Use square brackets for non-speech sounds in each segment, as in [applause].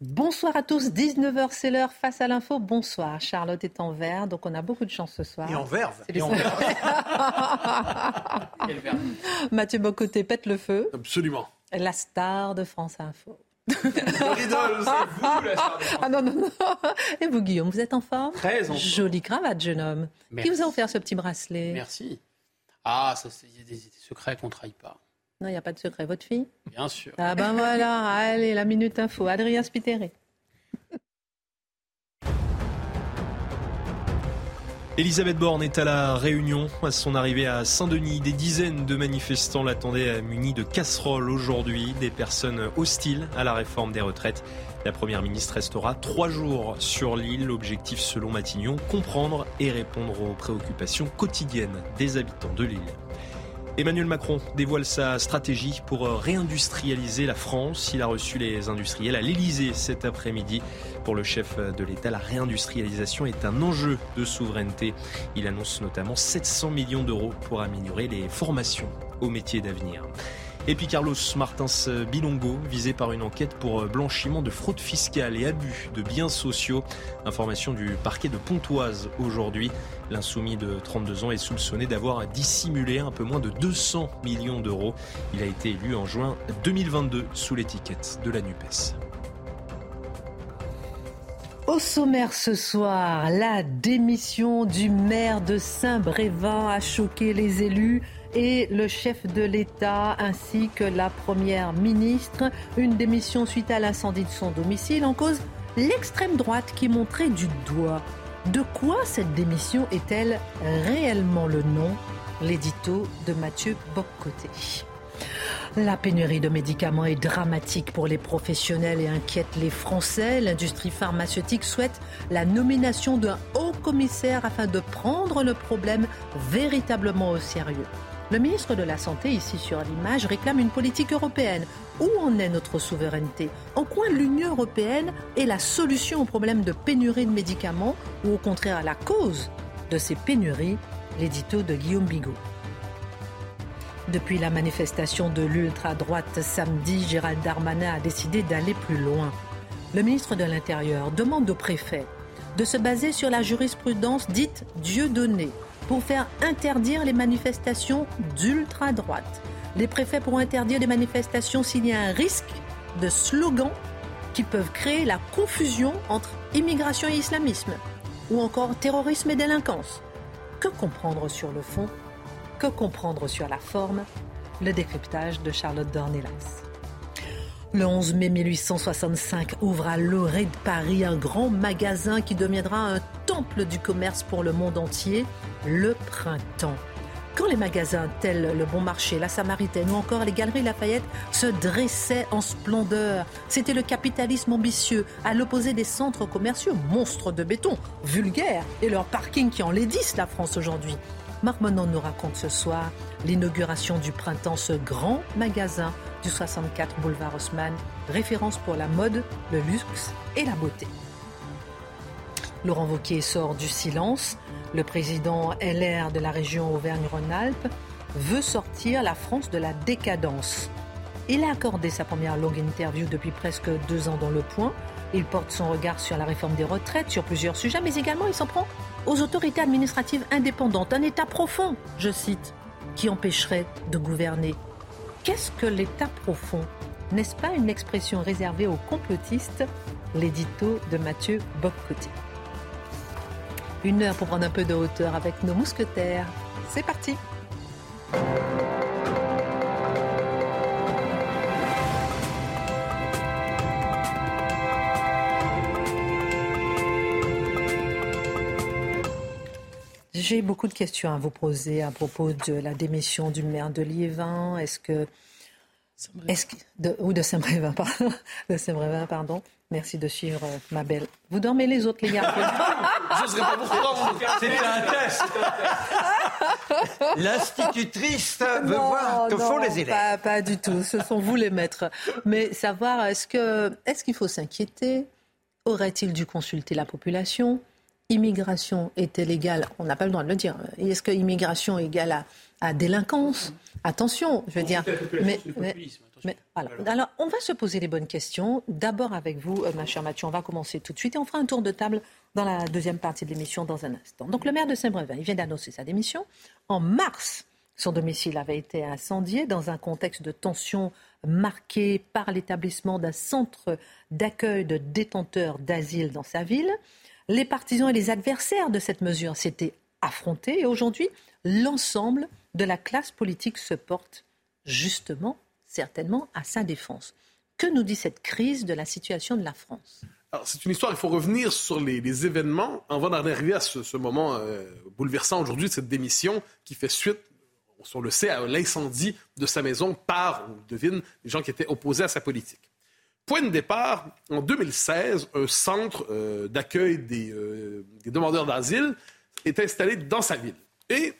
Bonsoir à tous, 19h c'est l'heure face à l'info. Bonsoir, Charlotte est en vert, donc on a beaucoup de chance ce soir. Et en verve. C'est Et en verve. [laughs] Mathieu Bocoté pète le feu, Absolument. la star de France Info. L'idole, c'est vous. Ah non, non, non. Et vous, Guillaume, vous êtes en forme Très en forme. Jolie cravate, jeune homme. Merci. Qui vous a offert ce petit bracelet? Merci. Ah, ça, c'est- des secrets qu'on ne trahit pas. Non, il n'y a pas de secret. Votre fille Bien sûr. Ah ben voilà, allez, la minute info. Adrien Spiteri. Elisabeth Borne est à la Réunion. À son arrivée à Saint-Denis, des dizaines de manifestants l'attendaient munis de casseroles aujourd'hui, des personnes hostiles à la réforme des retraites. La Première ministre restera trois jours sur l'île. L'objectif, selon Matignon, comprendre et répondre aux préoccupations quotidiennes des habitants de l'île. Emmanuel Macron dévoile sa stratégie pour réindustrialiser la France. Il a reçu les industriels à l'Elysée cet après-midi. Pour le chef de l'État, la réindustrialisation est un enjeu de souveraineté. Il annonce notamment 700 millions d'euros pour améliorer les formations aux métiers d'avenir. Et puis Carlos Martins Bilongo, visé par une enquête pour blanchiment de fraude fiscale et abus de biens sociaux. Information du parquet de Pontoise aujourd'hui. L'insoumis de 32 ans est soupçonné d'avoir dissimulé un peu moins de 200 millions d'euros. Il a été élu en juin 2022 sous l'étiquette de la NUPES. Au sommaire ce soir, la démission du maire de Saint-Brévin a choqué les élus et le chef de l'État ainsi que la première ministre. Une démission suite à l'incendie de son domicile en cause l'extrême droite qui montrait du doigt. De quoi cette démission est-elle réellement le nom? L'édito de Mathieu Boccoté. La pénurie de médicaments est dramatique pour les professionnels et inquiète les Français. L'industrie pharmaceutique souhaite la nomination d'un haut commissaire afin de prendre le problème véritablement au sérieux. Le ministre de la Santé, ici sur l'image, réclame une politique européenne. Où en est notre souveraineté? En quoi l'Union européenne est la solution au problème de pénurie de médicaments ou au contraire la cause de ces pénuries? L'édito de Guillaume Bigot. Depuis la manifestation de l'ultra-droite samedi, Gérald Darmanin a décidé d'aller plus loin. Le ministre de l'Intérieur demande au préfet de se baser sur la jurisprudence dite Dieu donné pour faire interdire les manifestations d'ultra-droite. Les préfets pourront interdire les manifestations s'il y a un risque de slogans qui peuvent créer la confusion entre immigration et islamisme, ou encore terrorisme et délinquance. Que comprendre sur le fond? Que comprendre sur la forme? Le décryptage de Charlotte Dornelas. Le 11 mai 1865 ouvre à l'orée de Paris un grand magasin qui deviendra un temple du commerce pour le monde entier, le printemps. Quand les magasins tels le Bon Marché, la Samaritaine ou encore les Galeries Lafayette se dressaient en splendeur, c'était le capitalisme ambitieux à l'opposé des centres commerciaux monstres de béton, vulgaires, et leurs parkings qui enlaidissent la France aujourd'hui. Marc Monon nous raconte ce soir l'inauguration du printemps, ce grand magasin du 64 boulevard Haussmann, référence pour la mode, le luxe et la beauté. Laurent Wauquiez sort du silence. Le président LR de la région Auvergne-Rhône-Alpes veut sortir la France de la décadence. Il a accordé sa première longue interview depuis presque deux ans dans Le Point. Il porte son regard sur la réforme des retraites, sur plusieurs sujets, mais également il s'en prend aux autorités administratives indépendantes, un État profond, je cite, qui empêcherait de gouverner. Qu'est-ce que l'État profond? N'est-ce pas une expression réservée aux complotistes? L'édito de Mathieu Boccoté. Une heure pour prendre un peu de hauteur avec nos mousquetaires. C'est parti J'ai beaucoup de questions à vous poser à propos de la démission du maire de Liévin. Est-ce que de, ou de Saint-Brévin, pardon. [laughs] De Saint-Brévin, pardon. Merci de suivre euh, ma belle. Vous dormez les autres, les gars Je ne serais pas pourquoi. C'était un test. L'institutrice veut voir que font les élèves. Pas, pas, du tout. Ce sont vous les maîtres. Mais savoir, est-ce que est-ce qu'il faut s'inquiéter? Aurait-il dû consulter la population? Immigration est-elle égale? On n'a pas le droit de le dire. Est-ce que immigration est égale à, à délinquance? Attention, je veux dire. Mais, mais, alors, on va se poser les bonnes questions. D'abord avec vous, euh, ma chère Mathieu, on va commencer tout de suite et on fera un tour de table dans la deuxième partie de l'émission dans un instant. Donc, le maire de Saint-Brévin, il vient d'annoncer sa démission. En mars, son domicile avait été incendié dans un contexte de tension marqué par l'établissement d'un centre d'accueil de détenteurs d'asile dans sa ville. Les partisans et les adversaires de cette mesure s'étaient affrontés et aujourd'hui, l'ensemble de la classe politique se porte justement, certainement, à sa défense. Que nous dit cette crise de la situation de la France? C'est une histoire, il faut revenir sur les, événements avant d'arriver à ce, moment euh, bouleversant aujourd'hui cette démission qui fait suite, on le sait, à l'incendie de sa maison par, on devine, les gens qui étaient opposés à sa politique. Point de départ, en 2016, un centre euh, d'accueil des, euh, des demandeurs d'asile est installé dans sa ville. Et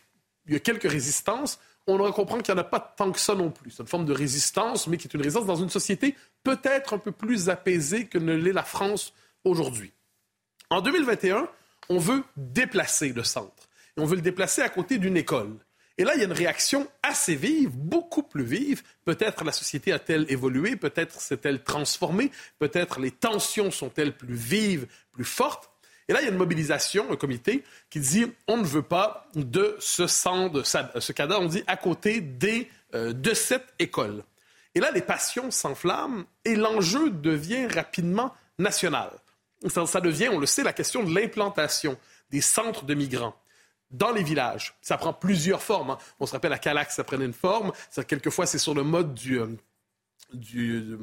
il y a quelques résistances. On comprendre qu'il n'y en a pas tant que ça non plus. C'est une forme de résistance, mais qui est une résistance dans une société peut-être un peu plus apaisée que ne l'est la France aujourd'hui. En 2021, on veut déplacer le centre. Et on veut le déplacer à côté d'une école. Et là, il y a une réaction assez vive, beaucoup plus vive. Peut-être la société a-t-elle évolué, peut-être s'est-elle transformée, peut-être les tensions sont-elles plus vives, plus fortes. Et là, il y a une mobilisation, un comité qui dit on ne veut pas de ce centre, ce cadre, on dit à côté des, euh, de cette école. Et là, les passions s'enflamment et l'enjeu devient rapidement national. Ça, ça, devient, on le sait, la question de l'implantation des centres de migrants dans les villages. Ça prend plusieurs formes. Hein. On se rappelle à Calax, ça prenait une forme. Quelquefois, c'est sur le mode du, euh, du,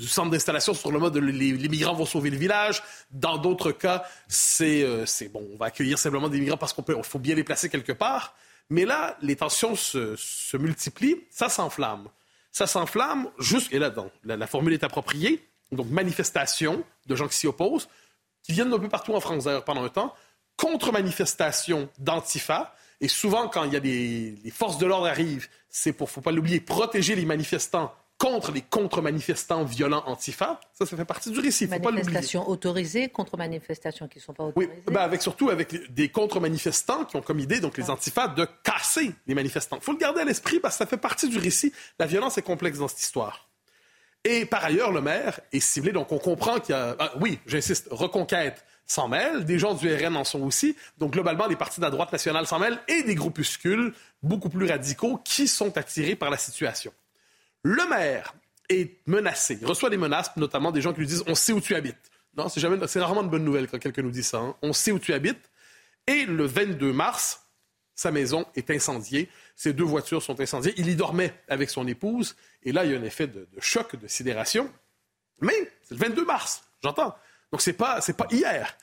centre d'installation sur le mode de les, migrants vont sauver le village. Dans d'autres cas, c'est c'est bon, on va accueillir simplement des migrants parce qu'on peut, faut bien les placer quelque part. Mais là, les tensions se, multiplient, ça s'enflamme. Ça s'enflamme juste, et là, donc, la, formule est appropriée, donc manifestation de gens qui s'y opposent, qui viennent d'un peu partout en France pendant un temps, contre-manifestation d'Antifa, et souvent quand il y a des les forces de l'ordre arrivent, c'est pour, faut pas l'oublier, protéger les manifestants contre les contre-manifestants violents antifa. Ça, ça fait partie du récit. Manifestations autorisées, contre-manifestations qui ne sont pas autorisées. Oui, ben avec, surtout avec des contre-manifestants qui ont comme idée, donc les antifas, de casser les manifestants. Il faut le garder à l'esprit parce que ça fait partie du récit. La violence est complexe dans cette histoire. Et par ailleurs, le maire est ciblé, donc on comprend qu'il y a... Ah, oui, j'insiste, reconquête s'en mêle, des gens du RN en sont aussi. Donc globalement, les partis de la droite nationale s'en mêlent et des groupuscules beaucoup plus radicaux qui sont attirés par la situation. Le maire est menacé. Il reçoit des menaces, notamment des gens qui lui disent On sait où tu habites. Non, c'est, jamais, c'est rarement une bonne nouvelle quand quelqu'un nous dit ça. Hein. On sait où tu habites. Et le 22 mars, sa maison est incendiée. Ses deux voitures sont incendiées. Il y dormait avec son épouse. Et là, il y a un effet de, choc, de sidération. Mais c'est le 22 mars, j'entends. Donc, c'est pas, c'est pas hier.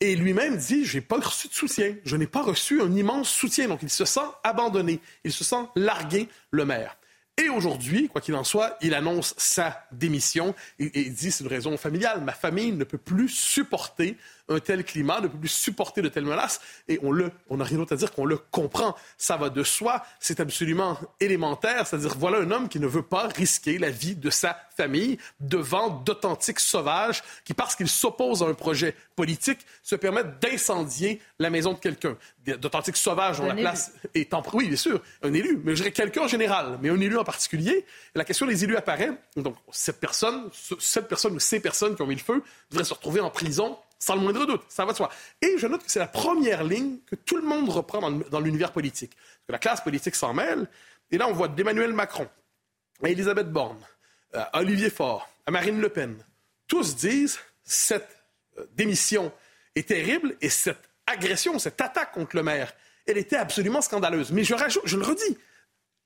Et lui-même dit, j'ai pas reçu de soutien. Je n'ai pas reçu un immense soutien. Donc, il se sent abandonné. Il se sent largué, le maire. Et aujourd'hui, quoi qu'il en soit, il annonce sa démission et, et dit c'est une raison familiale. Ma famille ne peut plus supporter un tel climat, ne peut plus supporter de telles menaces. Et on le, on n'a rien d'autre à dire qu'on le comprend. Ça va de soi. C'est absolument élémentaire. C'est-à-dire, voilà un homme qui ne veut pas risquer la vie de sa famille devant d'authentiques sauvages qui, parce qu'ils s'opposent à un projet politique, se permettent d'incendier la maison de quelqu'un. D'authentiques sauvages dont la place est en... Oui, bien sûr, un élu, mais je dirais quelqu'un en général, mais un élu en particulier. La question des élus apparaît. Donc, cette personne, cette personne ou ces personnes qui ont mis le feu devraient se retrouver en prison sans le moindre doute, ça va de soi. Et je note que c'est la première ligne que tout le monde reprend dans, l'univers politique. que la classe politique s'en mêle. Et là, on voit d'Emmanuel Macron à Elisabeth Borne, à Olivier Faure, à Marine Le Pen. Tous disent cette euh, démission est terrible et cette agression, cette attaque contre le maire, elle était absolument scandaleuse. Mais je le redis,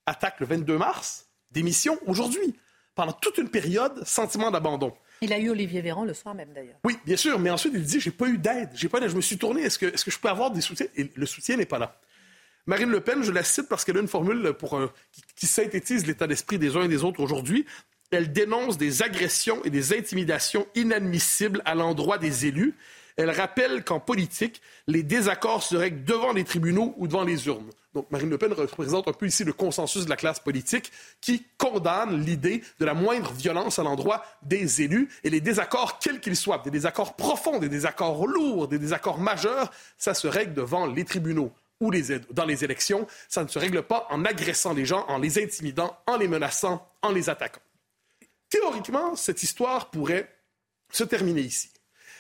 attaque le 22 mars, démission aujourd'hui. Pendant toute une période, sentiment d'abandon. Il a eu Olivier Véran le soir même d'ailleurs. Oui, bien sûr, mais ensuite il dit j'ai pas eu d'aide, j'ai pas Je me suis tourné. Est-ce que, est-ce que je peux avoir des soutiens? Et le soutien n'est pas là. Marine Le Pen, je la cite parce qu'elle a une formule pour, qui, qui synthétise l'état d'esprit des uns et des autres aujourd'hui. Elle dénonce des agressions et des intimidations inadmissibles à l'endroit des élus. Elle rappelle qu'en politique, les désaccords se règlent devant les tribunaux ou devant les urnes. Donc Marine Le Pen représente un peu ici le consensus de la classe politique qui condamne l'idée de la moindre violence à l'endroit des élus et les désaccords, quels qu'ils soient, des désaccords profonds, des désaccords lourds, des désaccords majeurs, ça se règle devant les tribunaux ou dans les élections. Ça ne se règle pas en agressant les gens, en les intimidant, en les menaçant, en les attaquant. Théoriquement, cette histoire pourrait se terminer ici.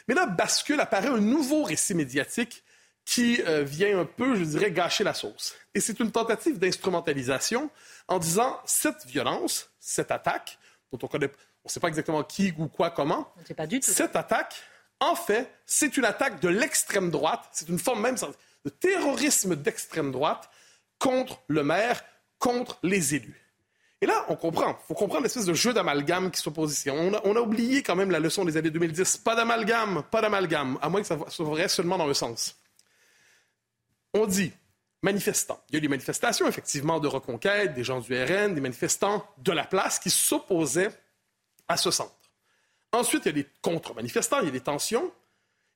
Mais là, bascule, apparaît un nouveau récit médiatique qui euh, vient un peu, je dirais, gâcher la sauce. Et c'est une tentative d'instrumentalisation en disant cette violence, cette attaque, dont on connaît, on ne sait pas exactement qui ou quoi, comment, pas du tout. cette attaque, en fait, c'est une attaque de l'extrême droite, c'est une forme même de terrorisme d'extrême droite contre le maire, contre les élus. Et là, on comprend. Il faut comprendre l'espèce de jeu d'amalgame qui s'oppose ici. On a, oublié quand même la leçon des années 2010. Pas d'amalgame, pas d'amalgame, à moins que ça soit vrai seulement dans un sens. On dit manifestants. Il y a eu des manifestations, effectivement, de reconquête, des gens du RN, des manifestants de la place qui s'opposaient à ce centre. Ensuite, il y a des contre-manifestants, il y a des tensions.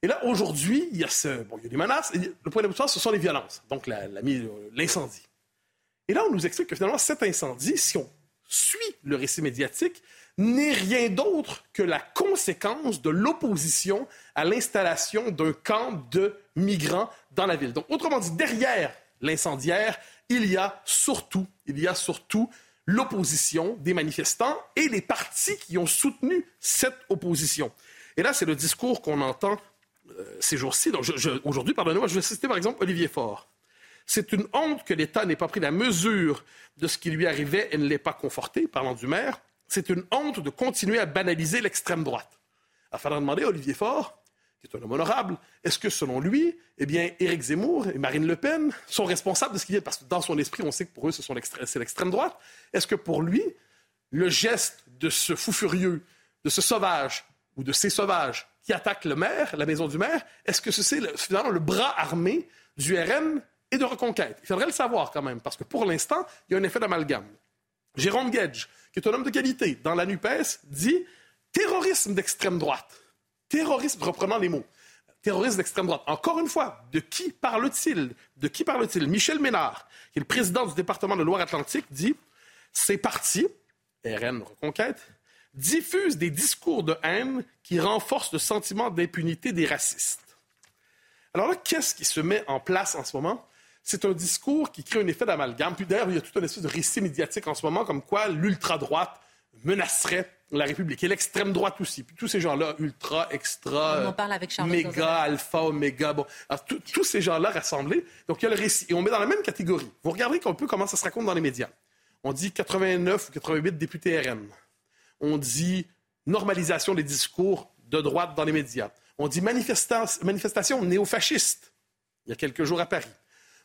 Et là, aujourd'hui, il, y a ce, bon, il y a des menaces. le point ce sont les violences, donc l'incendie. Et là, on nous explique que finalement, cet incendie, si on suit le récit médiatique, n'est rien d'autre que la conséquence de l'opposition à l'installation d'un camp de migrants dans la ville. Donc, autrement dit, derrière l'incendiaire, il y a surtout, il y a surtout l'opposition des manifestants et les partis qui ont soutenu cette opposition. Et là, c'est le discours qu'on entend euh, ces jours-ci. Aujourd'hui, pardonnez-moi, je vais citer par exemple Olivier Faure. C'est une honte que l'État n'ait pas pris la mesure de ce qui lui arrivait et ne l'ait pas conforté, parlant du maire. C'est une honte de continuer à banaliser l'extrême droite. Il faudra demander à Olivier Faure, qui est un homme honorable, est-ce que selon lui, eh Éric Zemmour et Marine Le Pen sont responsables de ce qui vient, parce que dans son esprit, on sait que pour eux, c'est l'extrême droite. Est-ce que pour lui, le geste de ce fou furieux, de ce sauvage ou de ces sauvages qui attaquent le maire, la maison du maire, est-ce que c'est finalement le bras armé du RN et de reconquête. Il faudrait le savoir quand même, parce que pour l'instant, il y a un effet d'amalgame. Jérôme Gage, qui est un homme de qualité, dans la NUPES, dit terrorisme d'extrême droite. Terrorisme, reprenant les mots. Terrorisme d'extrême droite. Encore une fois, de qui parle-t-il? De qui parle-t-il? Michel Ménard, qui est le président du département de Loire-Atlantique, dit Ces partis, RN Reconquête, diffusent des discours de haine qui renforcent le sentiment d'impunité des racistes. Alors là, qu'est-ce qui se met en place en ce moment? C'est un discours qui crée un effet d'amalgame. Puis d'ailleurs, il y a tout un espèce de récit médiatique en ce moment comme quoi l'ultra-droite menacerait la République et l'extrême droite aussi. Puis tous ces gens-là, ultra, extra, on parle avec méga, alpha, oméga, bon, tous ces gens-là rassemblés. Donc il y a le récit et on met dans la même catégorie. Vous regardez un peu comment ça se raconte dans les médias. On dit 89 ou 88 députés RN. On dit normalisation des discours de droite dans les médias. On dit manifestation néo-fasciste il y a quelques jours à Paris.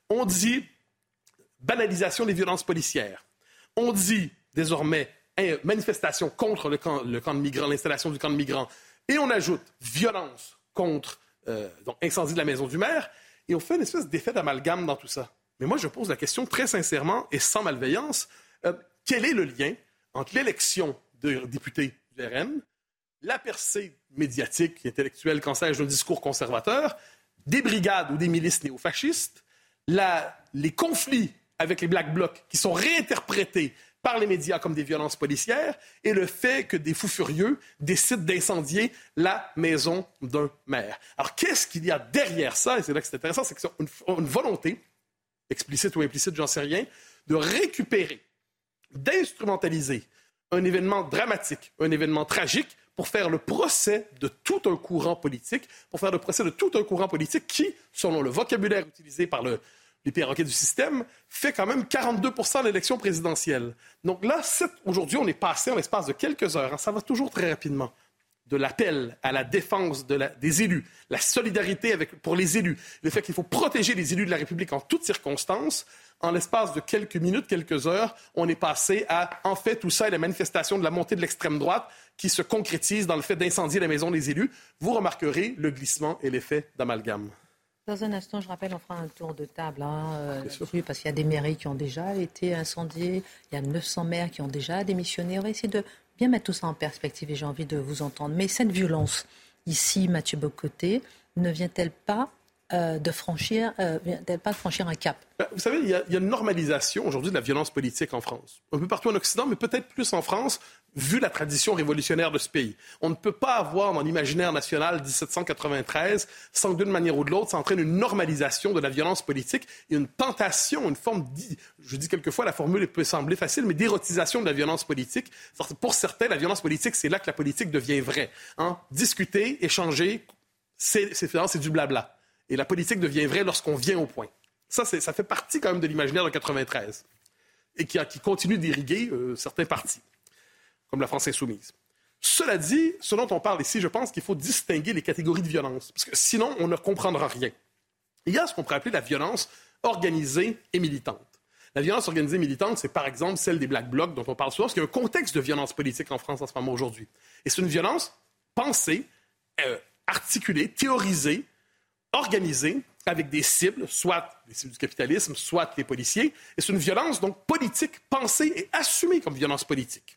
On dit banalisation des violences policières. On dit désormais hein, manifestation contre le camp, de migrants, l'installation du camp de migrants. Et on ajoute violence contre, euh, incendie de la maison du maire. Et on fait une espèce d'effet d'amalgame dans tout ça. Mais moi, je pose la question très sincèrement et sans malveillance. Euh, quel est le lien entre l'élection de députés du RN, la percée médiatique intellectuelle, quand sais-je, d'un discours conservateur, des brigades ou des milices néofascistes, les conflits avec les Black Blocs qui sont réinterprétés par les médias comme des violences policières et le fait que des fous furieux décident d'incendier la maison d'un maire. Alors, qu'est-ce qu'il y a derrière ça? Et c'est là que c'est intéressant, c'est qu'ils ont une, volonté, explicite ou implicite, j'en sais rien, de récupérer, d'instrumentaliser un événement dramatique, un événement tragique pour faire le procès de tout un courant politique, pour faire le procès de tout un courant politique qui, selon le vocabulaire utilisé par le, les perroquets du système, fait quand même 42 de l'élection présidentielle. Donc là, aujourd'hui, on est passé en l'espace de quelques heures, hein, ça va toujours très rapidement, de l'appel à la défense des élus, la solidarité avec, pour les élus, le fait qu'il faut protéger les élus de la République en toutes circonstances, en l'espace de quelques minutes, quelques heures, on est passé à, en fait, tout ça est la manifestation de la montée de l'extrême droite qui se concrétise dans le fait d'incendier la maison des élus. Vous remarquerez le glissement et l'effet d'amalgame. Dans un instant, je rappelle, on fera un tour de table hein, euh, parce qu'il y a des mairies qui ont déjà été incendiées, il y a 900 maires qui ont déjà démissionné. On va essayer de bien mettre tout ça en perspective et j'ai envie de vous entendre. Mais cette violence, ici, Mathieu Bocoté, ne vient-elle pas euh, de franchir, euh, pas de franchir un cap? Ben, vous savez, il y, a, une normalisation aujourd'hui de la violence politique en France. Un peu partout en Occident, mais peut-être plus en France, vu la tradition révolutionnaire de ce pays. On ne peut pas avoir dans l'imaginaire national 1793 sans que d'une manière ou de l'autre, ça entraîne une normalisation de la violence politique et une tentation, une forme, je dis quelquefois, la formule peut sembler facile, mais d'érotisation de la violence politique. Pour certains, la violence politique, c'est là que la politique devient vraie. Hein? Discuter, échanger, c'est du blabla. Et la politique devient vraie lorsqu'on vient au point. Ça, ça fait partie quand même de l'imaginaire de 93 et qui, qui continue d'irriguer euh, certains partis, comme la France insoumise. Cela dit, ce dont on parle ici, je pense qu'il faut distinguer les catégories de violence, parce que sinon, on ne comprendra rien. Il y a ce qu'on pourrait appeler la violence organisée et militante. La violence organisée et militante, c'est par exemple celle des Black Blocs dont on parle souvent, parce qu'il y a un contexte de violence politique en France en ce moment aujourd'hui. Et c'est une violence pensée, euh, articulée, théorisée, organisée avec des cibles, soit les cibles du capitalisme, soit les policiers. Et c'est une violence donc politique, pensée et assumée comme violence politique.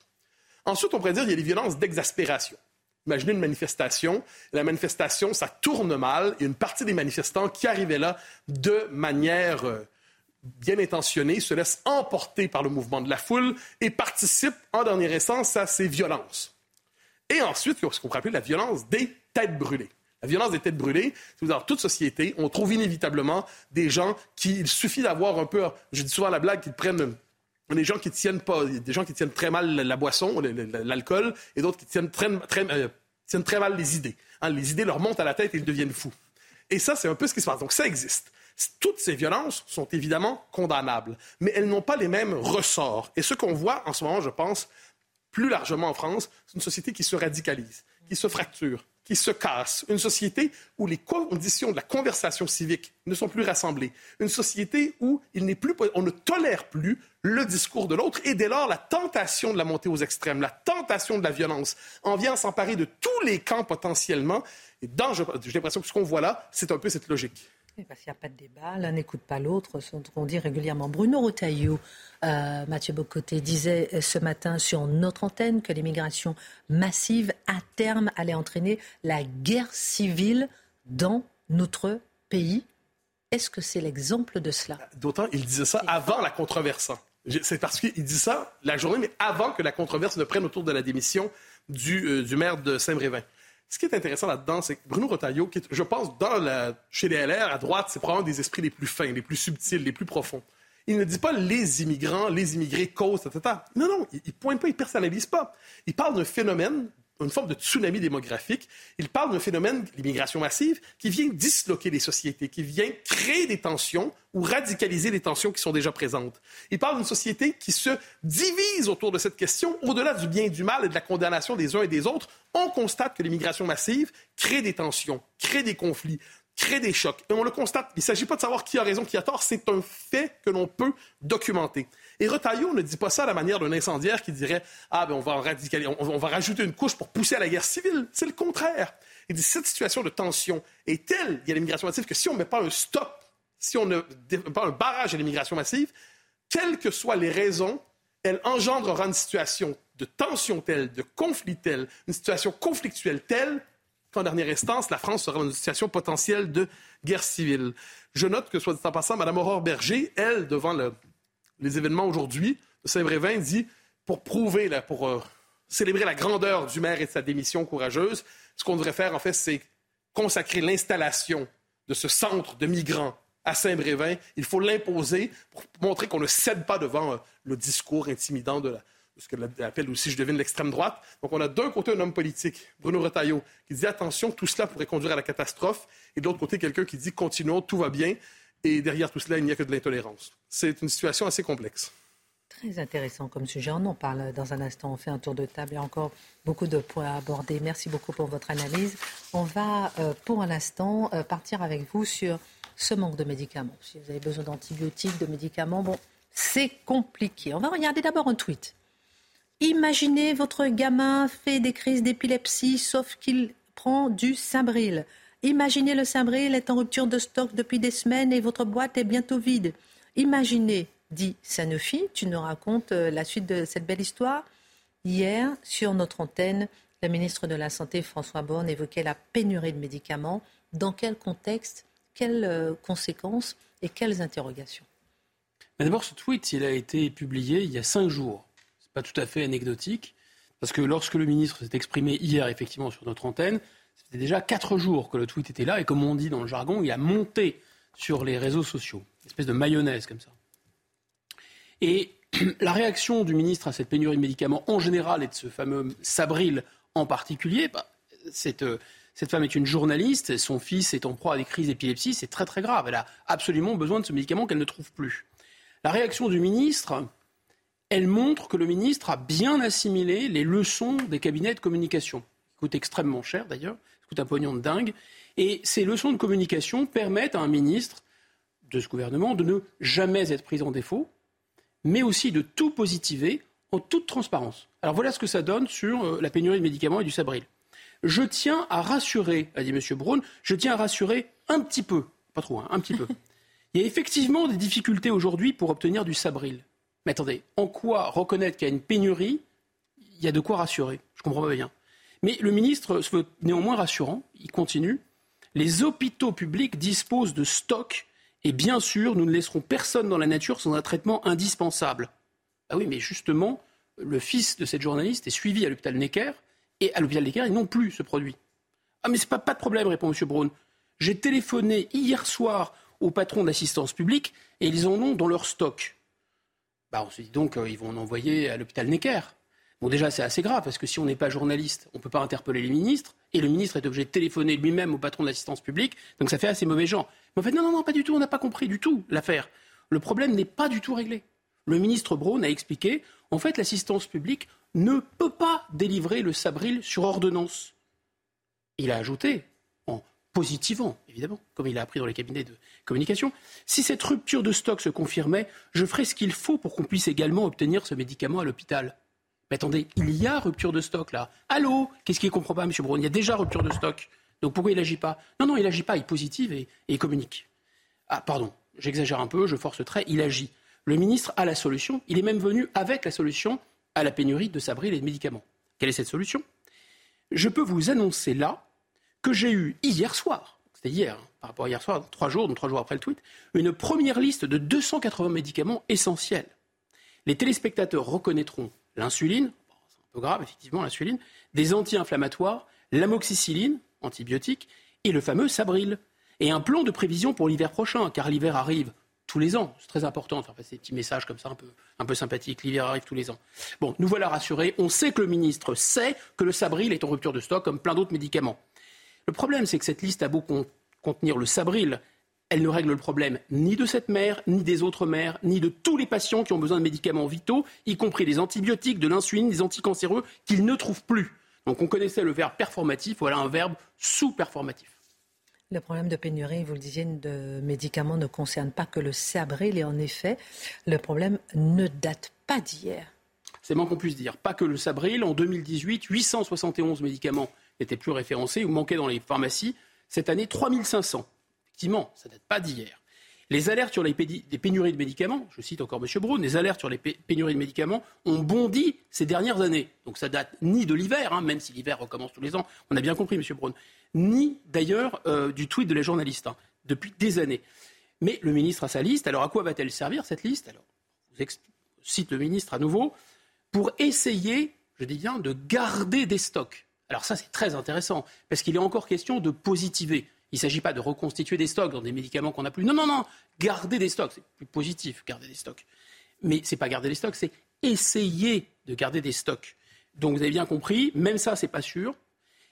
Ensuite, on pourrait dire qu'il y a des violences d'exaspération. Imaginez une manifestation. La manifestation, ça tourne mal. Il y a une partie des manifestants qui arrivaient là de manière euh, bien intentionnée, se laissent emporter par le mouvement de la foule et participent en dernière instance à ces violences. Et ensuite, ce qu'on pourrait appeler la violence des têtes brûlées. La violence des têtes brûlées, c'est dans toute société, on trouve inévitablement des gens qui, il suffit d'avoir un peu, je dis souvent la blague, qu'ils prennent des gens qui tiennent pas, des gens qui tiennent très mal la boisson, l'alcool, et d'autres qui tiennent très, euh, mal les idées. Hein, les idées leur montent à la tête et ils deviennent fous. Et ça, c'est un peu ce qui se passe. Donc ça existe. Toutes ces violences sont évidemment condamnables, mais elles n'ont pas les mêmes ressorts. Et ce qu'on voit en ce moment, je pense, plus largement en France, c'est une société qui se radicalise, qui se fracture, qui se casse, une société où les conditions de la conversation civique ne sont plus rassemblées, une société où il n'est plus, on ne tolère plus le discours de l'autre. Et dès lors la tentation de la montée aux extrêmes, la tentation de la violence en vient s'emparer de tous les camps potentiellement. Et j'ai l'impression que ce qu'on voit là, c'est un peu cette logique parce qu'il n'y a pas de débat, l'un n'écoute pas l'autre, ce qu'on dit régulièrement. Bruno Rotaillot, euh, Mathieu Bocoté, disait ce matin sur notre antenne que l'immigration massive, à terme, allait entraîner la guerre civile dans notre pays. Est-ce que c'est l'exemple de cela? D'autant, il disait ça avant la controverse. C'est parce qu'il dit ça la journée, mais avant que la controverse ne prenne autour de la démission du, euh, du maire de Saint-Brévin. Ce qui est intéressant là-dedans, c'est que Bruno Retailleau, qui je pense, dans la, chez les LR, à droite, c'est probablement des esprits les plus fins, les plus subtils, les plus profonds. Il ne dit pas les immigrants, les immigrés causent, etc. Non, non, il, ne pointe pas, il personnalise pas. Il parle d'un phénomène une forme de tsunami démographique. Il parle d'un phénomène, l'immigration massive, qui vient disloquer les sociétés, qui vient créer des tensions ou radicaliser les tensions qui sont déjà présentes. Il parle d'une société qui se divise autour de cette question, au-delà du bien et du mal et de la condamnation des uns et des autres. On constate que l'immigration massive crée des tensions, crée des conflits, crée des chocs. Et on le constate. Il ne s'agit pas de savoir qui a raison, qui a tort. C'est un fait que l'on peut documenter. Et Retailleau ne dit pas ça à la manière d'un incendiaire qui dirait Ah, ben on va, on, va rajouter une couche pour pousser à la guerre civile. C'est le contraire. Il dit Cette situation de tension est telle, il y a l'immigration massive, que si on ne met pas un stop, si on ne met pas un barrage à l'immigration massive, quelles que soient les raisons, elle engendrera une situation de tension telle, de conflit tel, une situation conflictuelle telle qu'en dernière instance, la France sera dans une situation potentielle de guerre civile. Je note que, soit dit en passant, Mme Aurore Berger, elle, devant le, les événements aujourd'hui, Saint-Brévin dit, pour prouver, pour euh, célébrer la grandeur du maire et de sa démission courageuse, ce qu'on devrait faire, en fait, c'est consacrer l'installation de ce centre de migrants à Saint-Brévin. Il faut l'imposer pour montrer qu'on ne cède pas devant euh, le discours intimidant de, ce qu'elle appelle aussi, je devine, l'extrême droite. Donc, on a d'un côté un homme politique, Bruno Retailleau, qui dit attention, tout cela pourrait conduire à la catastrophe, et de l'autre côté, quelqu'un qui dit continuons, tout va bien. Et derrière tout cela, il n'y a que de l'intolérance. C'est une situation assez complexe. Très intéressant comme sujet. On en parle dans un instant. On fait un tour de table. Il y a encore beaucoup de points à aborder. Merci beaucoup pour votre analyse. On va, euh, pour l'instant, euh, partir avec vous sur ce manque de médicaments. Si vous avez besoin d'antibiotiques, de médicaments, bon, c'est compliqué. On va regarder d'abord un tweet. Imaginez votre gamin fait des crises d'épilepsie, sauf qu'il prend du Sabril. Imaginez le Saint-Bril est en rupture de stock depuis des semaines et votre boîte est bientôt vide. Imaginez, dit Sanofi, tu nous racontes euh, la suite de cette belle histoire. Hier, sur notre antenne, le ministre de la Santé, François Borne, évoquait la pénurie de médicaments. Dans quel contexte, quelles euh, conséquences et quelles interrogations? D'abord, ce tweet, il a été publié il y a cinq jours. Pas tout à fait anecdotique, parce que lorsque le ministre s'est exprimé hier, effectivement, sur notre antenne, c'était déjà quatre jours que le tweet était là, et comme on dit dans le jargon, il a monté sur les réseaux sociaux. Une espèce de mayonnaise comme ça. Et [clears throat] la réaction du ministre à cette pénurie de médicaments en général et de ce fameux Sabril en particulier, bah, cette, euh, cette femme est une journaliste, son fils est en proie à des crises d'épilepsie, c'est très très grave. Elle a absolument besoin de ce médicament qu'elle ne trouve plus. La réaction du ministre, elle montre que le ministre a bien assimilé les leçons des cabinets de communication, qui coûtent extrêmement cher d'ailleurs, qui coûtent un pognon de dingue. Et ces leçons de communication permettent à un ministre de ce gouvernement de ne jamais être pris en défaut, mais aussi de tout positiver en toute transparence. Alors voilà ce que ça donne sur euh, la pénurie de médicaments et du Sabril. Je tiens à rassurer, a dit M. Braun, je tiens à rassurer un petit peu, pas trop, hein, un petit peu. [laughs] Il y a effectivement des difficultés aujourd'hui pour obtenir du Sabril. Mais attendez, en quoi reconnaître qu'il y a une pénurie Il y a de quoi rassurer? Je comprends pas bien. Mais le ministre se veut néanmoins rassurant. Il continue. Les hôpitaux publics disposent de stocks et bien sûr, nous ne laisserons personne dans la nature sans un traitement indispensable. Ah oui, mais justement, le fils de cette journaliste est suivi à l'hôpital Necker, et à l'hôpital Necker, ils n'ont plus ce produit. Ah, mais c'est pas, pas de problème, répond M. Braun. J'ai téléphoné hier soir au patron d'assistance publique, et ils en ont dans leur stock. Bah, on se dit donc, euh, ils vont en envoyer à l'hôpital Necker. Bon, déjà, c'est assez grave, parce que si on n'est pas journaliste, on ne peut pas interpeller les ministres, et le ministre est obligé de téléphoner lui-même au patron de l'assistance publique, donc ça fait assez mauvais gens. Mais en fait, non, non, non, pas du tout, on n'a pas compris du tout l'affaire. Le problème n'est pas du tout réglé. Le ministre Braun a expliqué, en fait, l'assistance publique ne peut pas délivrer le Sabril sur ordonnance. Il a ajouté, en positivant, évidemment, comme il a appris dans les cabinets de communication, si cette rupture de stock se confirmait, je ferai ce qu'il faut pour qu'on puisse également obtenir ce médicament à l'hôpital. Mais attendez, il y a rupture de stock là. Allô? Qu'est-ce qu'il ne comprend pas, M. Braun? Il y a déjà rupture de stock. Donc pourquoi il n'agit pas? Non, non, il n'agit pas, il positive et, il communique. Ah, pardon, j'exagère un peu, je force trait, il agit. Le ministre a la solution, il est même venu avec la solution à la pénurie de sabril et de médicaments. Quelle est cette solution? Je peux vous annoncer là que j'ai eu hier soir, c'était hier, hein, par rapport à hier soir, trois jours, donc trois jours après le tweet, une première liste de 280 médicaments essentiels. Les téléspectateurs reconnaîtront l'insuline, c'est un peu grave effectivement l'insuline, des anti-inflammatoires, l'amoxicilline, antibiotique, et le fameux Sabril. Et un plan de prévision pour l'hiver prochain, car l'hiver arrive tous les ans. C'est très important passer des petits messages comme ça, un peu, un peu sympathiques. L'hiver arrive tous les ans. Bon, nous voilà rassurés. On sait que le ministre sait que le Sabril est en rupture de stock, comme plein d'autres médicaments. Le problème, c'est que cette liste a beau contenir le Sabril, elle ne règle le problème ni de cette mère, ni des autres mères, ni de tous les patients qui ont besoin de médicaments vitaux, y compris des antibiotiques, de l'insuline, des anticancéreux, qu'ils ne trouvent plus. Donc on connaissait le verbe performatif, voilà un verbe sous-performatif. Le problème de pénurie, vous le disiez, de médicaments ne concerne pas que le sabril et en effet, le problème ne date pas d'hier. C'est moins qu'on puisse dire. Pas que le sabril. En 2018, 871 médicaments n'étaient plus référencés ou manquaient dans les pharmacies. Cette année, 3500. Effectivement, ça ne date pas d'hier. Les alertes sur les, pénuries de médicaments, je cite encore M. Braun, les alertes sur les pénuries de médicaments ont bondi ces dernières années. Donc ça date ni de l'hiver, hein, même si l'hiver recommence tous les ans, on a bien compris M. Braun, ni d'ailleurs euh, du tweet de les journalistes, hein, depuis des années. Mais le ministre a sa liste, alors à quoi va-t-elle servir cette liste? Alors, je cite le ministre à nouveau, pour essayer, je dis bien, de garder des stocks. Alors ça c'est très intéressant, parce qu'il est encore question de positiver. Il ne s'agit pas de reconstituer des stocks dans des médicaments qu'on n'a plus. Non, non, non. Garder des stocks. C'est plus positif, garder des stocks. Mais ce n'est pas garder des stocks, c'est essayer de garder des stocks. Donc vous avez bien compris, même ça, ce n'est pas sûr.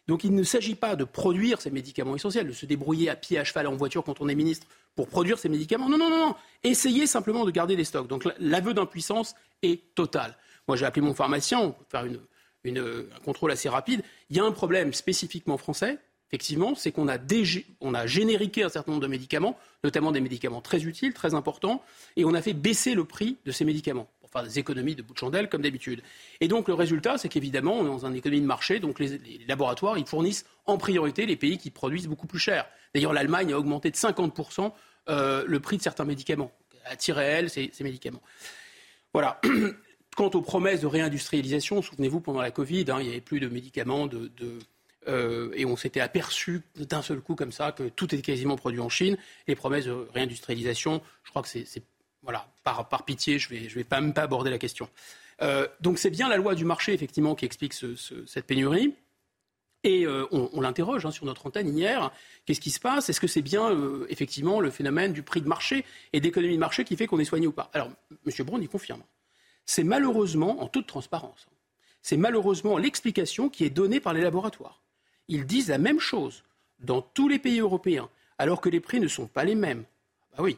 Donc il ne s'agit pas de produire ces médicaments essentiels, de se débrouiller à pied, à cheval, en voiture quand on est ministre pour produire ces médicaments. Non, non, non, non. Essayez simplement de garder des stocks. Donc l'aveu d'impuissance est total. Moi, j'ai appelé mon pharmacien, on peut faire un contrôle assez rapide. Il y a un problème spécifiquement français, effectivement, c'est qu'on a, on a génériqué un certain nombre de médicaments, notamment des médicaments très utiles, très importants, et on a fait baisser le prix de ces médicaments. faire des économies de bout de chandelle comme d'habitude. Et donc le résultat, c'est qu'évidemment, on est dans une économie de marché, donc les, laboratoires, ils fournissent en priorité les pays qui produisent beaucoup plus cher. D'ailleurs, l'Allemagne a augmenté de 50% euh, le prix de certains médicaments, à tirer réel ces, ces médicaments. Voilà. [clears throat] Quant aux promesses de réindustrialisation, souvenez-vous, pendant la Covid, hein, il n'y avait plus de médicaments, euh, et on s'était aperçu d'un seul coup comme ça que tout était quasiment produit en Chine. Les promesses de réindustrialisation, je crois que c'est voilà, par, pitié, je ne vais, pas, même pas aborder la question. Euh, donc c'est bien la loi du marché, effectivement, qui explique ce, cette pénurie. Et euh, on, l'interroge hein, sur notre antenne hier. Qu'est-ce qui se passe? Est-ce que c'est bien, effectivement, le phénomène du prix de marché et d'économie de marché qui fait qu'on est soigné ou pas? Alors, M. Brown y confirme. C'est malheureusement, en toute transparence, c'est malheureusement l'explication qui est donnée par les laboratoires. Ils disent la même chose dans tous les pays européens, alors que les prix ne sont pas les mêmes. Bah oui,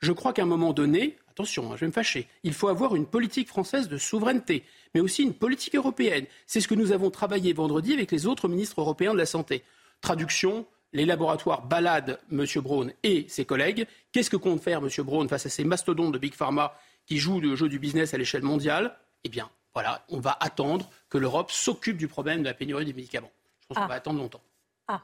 je crois qu'à un moment donné, attention, hein, je vais me fâcher, il faut avoir une politique française de souveraineté, mais aussi une politique européenne. C'est ce que nous avons travaillé vendredi avec les autres ministres européens de la Santé. Traduction, les laboratoires baladent M. Braun et ses collègues. Qu'est-ce que compte faire M. Braun face à ces mastodontes de Big Pharma qui jouent le jeu du business à l'échelle mondiale Eh bien, voilà, on va attendre que l'Europe s'occupe du problème de la pénurie des médicaments. Je pense qu'on ah. va attendre longtemps. Ah,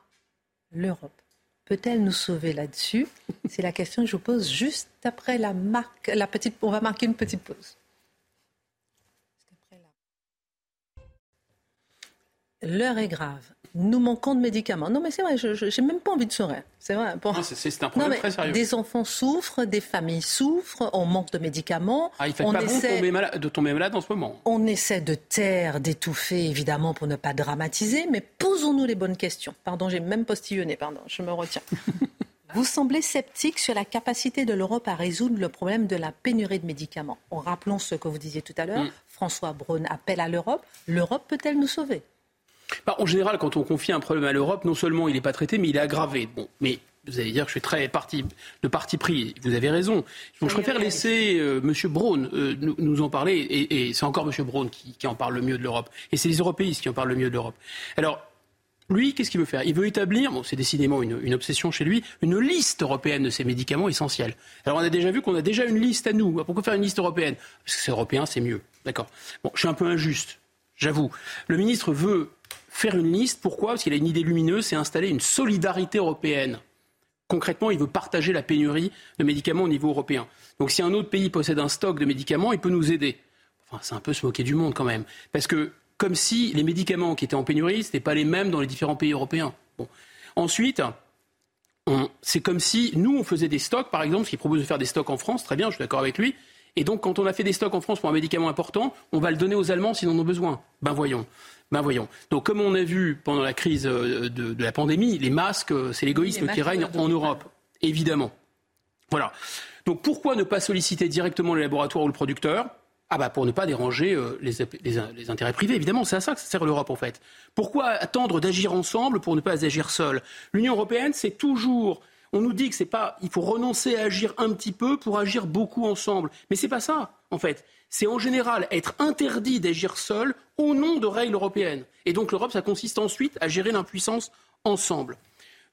l'Europe peut-elle nous sauver là-dessus? C'est la question que je vous pose juste après la marque. La petite, on va marquer une petite pause. L'heure est grave nous manquons de médicaments. Non, mais c'est vrai, je n'ai même pas envie de sourire. C'est vrai. C'est un problème très sérieux. Des enfants souffrent, des familles souffrent, on manque de médicaments. Ah, il fait pas essaie, bon tomber malade, de tomber malade en ce moment. On essaie de taire, d'étouffer, évidemment, pour ne pas dramatiser, mais posons-nous les bonnes questions. Pardon, j'ai même postillonné, pardon, je me retiens. [laughs] Vous semblez sceptique sur la capacité de l'Europe à résoudre le problème de la pénurie de médicaments. En rappelant ce que vous disiez tout à l'heure, mm. François Braun appelle à l'Europe. L'Europe peut-elle nous sauver? Bah, en général, quand on confie un problème à l'Europe, non seulement il n'est pas traité, mais il est aggravé. Bon, mais vous allez dire que je suis très parti, de parti pris. Vous avez raison. je préfère laisser euh, M. Braun euh, nous, en parler. Et, c'est encore M. Braun qui, en parle le mieux de l'Europe. Et c'est les européistes qui en parlent le mieux de l'Europe. Alors, lui, qu'est-ce qu'il veut faire? Il veut établir, bon, c'est décidément une, une, obsession chez lui, une liste européenne de ces médicaments essentiels. Alors, on a déjà vu qu'on a déjà une liste à nous. Pourquoi faire une liste européenne? Parce que c'est européen, c'est mieux. D'accord. Bon, je suis un peu injuste, j'avoue. Le ministre veut faire une liste. Pourquoi? Parce qu'il a une idée lumineuse, c'est installer une solidarité européenne. Concrètement, il veut partager la pénurie de médicaments au niveau européen. Donc si un autre pays possède un stock de médicaments, il peut nous aider. Enfin, c'est un peu se moquer du monde quand même. Parce que comme si les médicaments qui étaient en pénurie, ce n'étaient pas les mêmes dans les différents pays européens. Bon. Ensuite, c'est comme si nous, on faisait des stocks, par exemple, ce qui propose de faire des stocks en France, très bien, je suis d'accord avec lui. Et donc, quand on a fait des stocks en France pour un médicament important, on va le donner aux Allemands s'ils en ont besoin. Ben voyons. Ben voyons. Donc, comme on a vu pendant la crise euh, de, la pandémie, les masques, euh, c'est l'égoïsme qui règne en Europe, évidemment. Voilà. Donc, pourquoi ne pas solliciter directement le laboratoire ou le producteur? Ah bah pour ne pas déranger euh, les, les, intérêts privés, évidemment, c'est à ça que ça sert l'Europe en fait. Pourquoi attendre d'agir ensemble pour ne pas agir seul? L'Union européenne, c'est toujours on nous dit que c'est pas, il faut renoncer à agir un petit peu pour agir beaucoup ensemble. Mais c'est pas ça, en fait c'est en général être interdit d'agir seul au nom de règles européennes. Et donc l'Europe, ça consiste ensuite à gérer l'impuissance ensemble.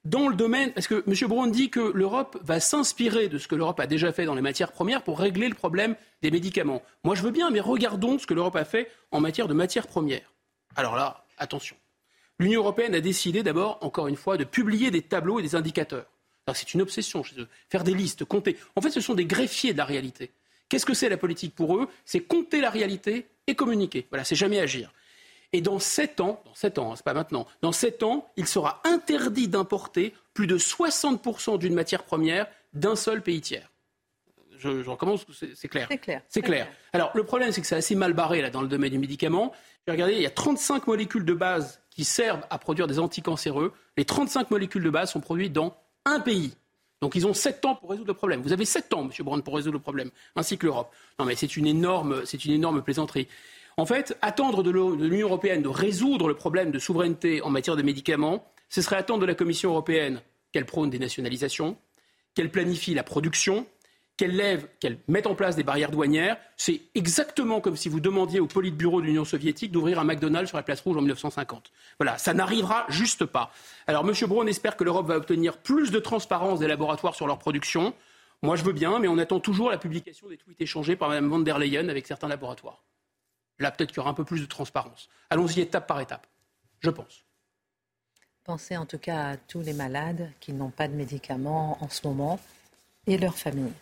Dans le domaine, parce que M. Brown dit que l'Europe va s'inspirer de ce que l'Europe a déjà fait dans les matières premières pour régler le problème des médicaments. Moi, je veux bien, mais regardons ce que l'Europe a fait en matière de matières premières. Alors là, attention. L'Union européenne a décidé d'abord, encore une fois, de publier des tableaux et des indicateurs. C'est une obsession. Faire des listes, compter. En fait, ce sont des greffiers de la réalité. Qu'est-ce que c'est la politique pour eux C'est compter la réalité et communiquer. Voilà, c'est jamais agir. Et dans sept ans, dans sept ans, hein, c'est pas maintenant, dans sept ans, il sera interdit d'importer plus de 60% d'une matière première d'un seul pays tiers. Je, je recommence, c'est clair. C'est clair. C'est clair. Alors, le problème, c'est que c'est assez mal barré là, dans le domaine du médicament. J'ai regardé, il y a 35 molécules de base qui servent à produire des anticancéreux. Les 35 molécules de base sont produites dans un pays. Donc ils ont sept ans pour résoudre le problème. Vous avez sept ans, M. Brown, pour résoudre le problème, ainsi que l'Europe. Non, mais c'est une énorme plaisanterie. En fait, attendre de l'Union européenne de résoudre le problème de souveraineté en matière de médicaments, ce serait attendre de la Commission européenne qu'elle prône des nationalisations, qu'elle planifie la production, qu'elle lève, qu'elle mette en place des barrières douanières. C'est exactement comme si vous demandiez au Politburo de l'Union soviétique d'ouvrir un McDonald's sur la place rouge en 1950. Voilà, ça n'arrivera juste pas. Alors, M. Braun espère que l'Europe va obtenir plus de transparence des laboratoires sur leur production. Moi, je veux bien, mais on attend toujours la publication des tweets échangés par Mme von der Leyen avec certains laboratoires. Là, peut-être qu'il y aura un peu plus de transparence. Allons-y étape par étape, je pense. Pensez en tout cas à tous les malades qui n'ont pas de médicaments en ce moment et leurs familles.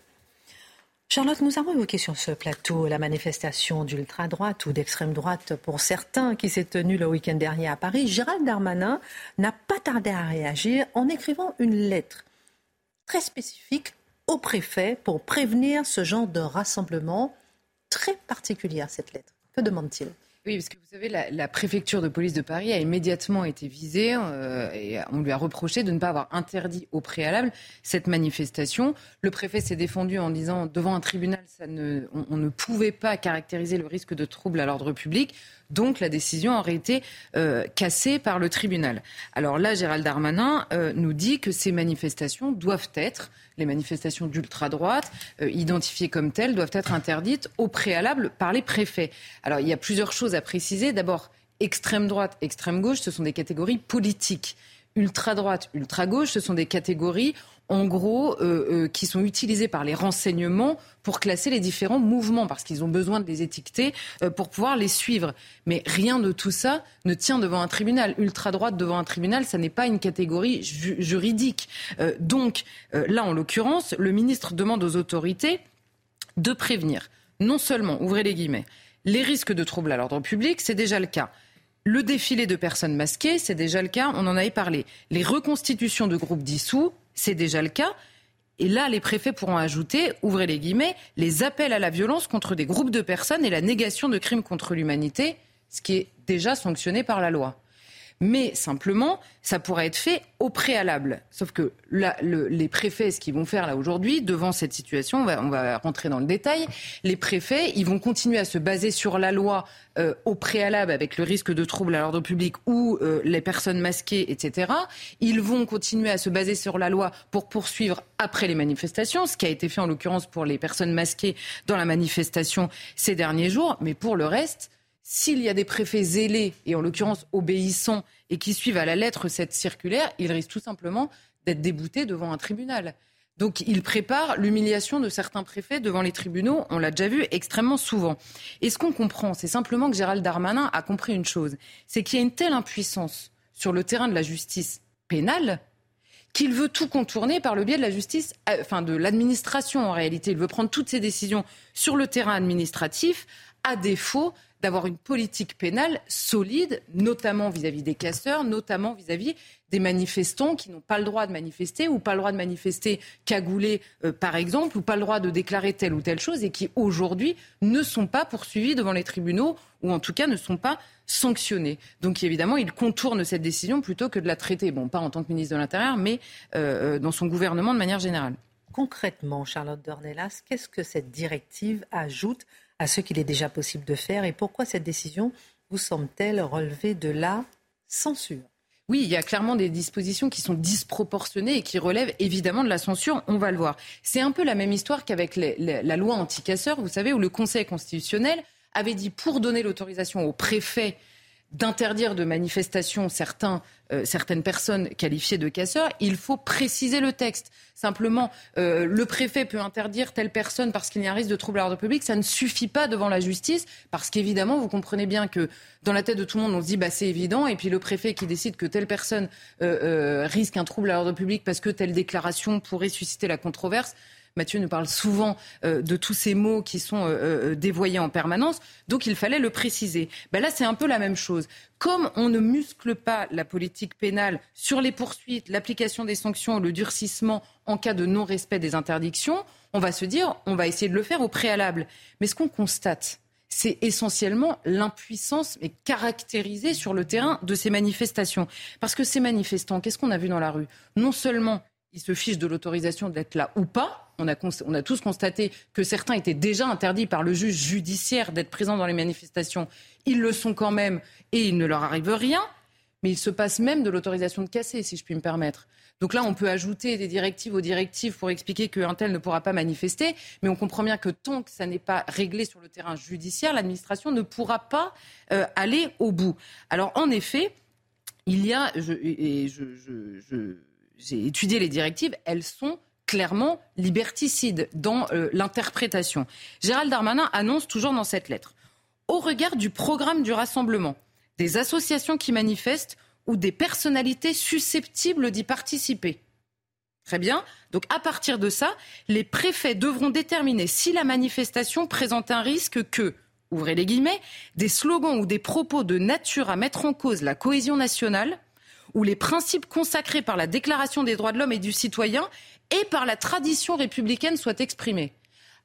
Charlotte, nous avons évoqué sur ce plateau la manifestation d'ultra-droite ou d'extrême droite pour certains qui s'est tenue le week-end dernier à Paris. Gérald Darmanin n'a pas tardé à réagir en écrivant une lettre très spécifique au préfet pour prévenir ce genre de rassemblement très particulier, cette lettre. Que demande-t-il? Oui, parce que vous savez, la, préfecture de police de Paris a immédiatement été visée euh, et on lui a reproché de ne pas avoir interdit au préalable cette manifestation. Le préfet s'est défendu en disant devant un tribunal, ne, on, ne pouvait pas caractériser le risque de trouble à l'ordre public. Donc la décision aurait été euh, cassée par le tribunal. Alors là, Gérald Darmanin euh, nous dit que ces manifestations doivent être, les manifestations d'ultra-droite, euh, identifiées comme telles, doivent être interdites au préalable par les préfets. Alors il y a plusieurs choses à préciser. D'abord, extrême droite, extrême gauche, ce sont des catégories politiques ultra-droite, ultra-gauche, ce sont des catégories en gros, euh, euh, qui sont utilisés par les renseignements pour classer les différents mouvements, parce qu'ils ont besoin de les étiqueter euh, pour pouvoir les suivre. Mais rien de tout ça ne tient devant un tribunal. Ultra-droite devant un tribunal, ça n'est pas une catégorie juridique. donc, là, en l'occurrence, le ministre demande aux autorités de prévenir, non seulement, ouvrez les guillemets, les risques de troubles à l'ordre public, c'est déjà le cas. Le défilé de personnes masquées, c'est déjà le cas, on en avait parlé. Les reconstitutions de groupes dissous, c'est déjà le cas. Et là, les préfets pourront ajouter, ouvrez les guillemets, les appels à la violence contre des groupes de personnes et la négation de crimes contre l'humanité, ce qui est déjà sanctionné par la loi mais simplement, ça pourrait être fait au préalable. Sauf que les préfets, ce qu'ils vont faire là aujourd'hui, devant cette situation, on va, on va, rentrer dans le détail, les préfets, ils vont continuer à se baser sur la loi euh, au préalable avec le risque de trouble à l'ordre public ou euh, les personnes masquées, etc. Ils vont continuer à se baser sur la loi pour poursuivre après les manifestations, ce qui a été fait en l'occurrence pour les personnes masquées dans la manifestation ces derniers jours, mais pour le reste, s'il y a des préfets zélés, et en l'occurrence obéissants, et qui suivent à la lettre cette circulaire, ils risquent tout simplement d'être déboutés devant un tribunal. Donc il prépare l'humiliation de certains préfets devant les tribunaux, on l'a déjà vu extrêmement souvent. Et ce qu'on comprend, c'est simplement que Gérald Darmanin a compris une chose, c'est qu'il y a une telle impuissance sur le terrain de la justice pénale qu'il veut tout contourner par le biais de la justice, euh, enfin de l'administration en réalité. Il veut prendre toutes ses décisions sur le terrain administratif, à défaut d'avoir une politique pénale solide, notamment vis-à-vis des casseurs, notamment vis-à-vis des manifestants qui n'ont pas le droit de manifester ou pas le droit de manifester cagoulés, euh, par exemple, ou pas le droit de déclarer telle ou telle chose et qui aujourd'hui ne sont pas poursuivis devant les tribunaux ou en tout cas ne sont pas sanctionnés. Donc évidemment, il contourne cette décision plutôt que de la traiter, bon, pas en tant que ministre de l'Intérieur, mais euh, euh, dans son gouvernement de manière générale. Concrètement, Charlotte Dornelas, qu'est-ce que cette directive ajoute à ce qu'il est déjà possible de faire et pourquoi cette décision vous semble-t-elle relever de la censure? Oui, il y a clairement des dispositions qui sont disproportionnées et qui relèvent évidemment de la censure, on va le voir. C'est un peu la même histoire qu'avec la loi anti-casseurs, vous savez, où le Conseil constitutionnel avait dit pour donner l'autorisation au préfet d'interdire de manifestation certains, euh, certaines personnes qualifiées de casseurs, il faut préciser le texte. Simplement, euh, le préfet peut interdire telle personne parce qu'il y a un risque de trouble à l'ordre public. Ça ne suffit pas devant la justice parce qu'évidemment, vous comprenez bien que dans la tête de tout le monde, on se dit bah, c'est évident. Et puis le préfet qui décide que telle personne euh, risque un trouble à l'ordre public parce que telle déclaration pourrait susciter la controverse. Mathieu nous parle souvent euh, de tous ces mots qui sont euh, euh, dévoyés en permanence, donc il fallait le préciser. Ben là, c'est un peu la même chose. Comme on ne muscle pas la politique pénale sur les poursuites, l'application des sanctions, le durcissement en cas de non-respect des interdictions, on va se dire, on va essayer de le faire au préalable. Mais ce qu'on constate, c'est essentiellement l'impuissance mais caractérisée sur le terrain de ces manifestations. Parce que ces manifestants, qu'est-ce qu'on a vu dans la rue? Non seulement ils se fichent de l'autorisation d'être là ou pas. On a, tous constaté que certains étaient déjà interdits par le juge judiciaire d'être présents dans les manifestations. Ils le sont quand même et il ne leur arrive rien. Mais il se passe même de l'autorisation de casser, si je puis me permettre. Donc là, on peut ajouter des directives aux directives pour expliquer qu'un tel ne pourra pas manifester. Mais on comprend bien que tant que ça n'est pas réglé sur le terrain judiciaire, l'administration ne pourra pas euh, aller au bout. Alors en effet, il y a, et j'ai étudié les directives, elles sont clairement liberticide dans euh, l'interprétation. Gérald Darmanin annonce toujours dans cette lettre, au regard du programme du rassemblement, des associations qui manifestent ou des personnalités susceptibles d'y participer. Très bien. Donc à partir de ça, les préfets devront déterminer si la manifestation présente un risque que, ouvrez les guillemets, des slogans ou des propos de nature à mettre en cause la cohésion nationale ou les principes consacrés par la Déclaration des droits de l'homme et du citoyen et par la tradition républicaine soient exprimés.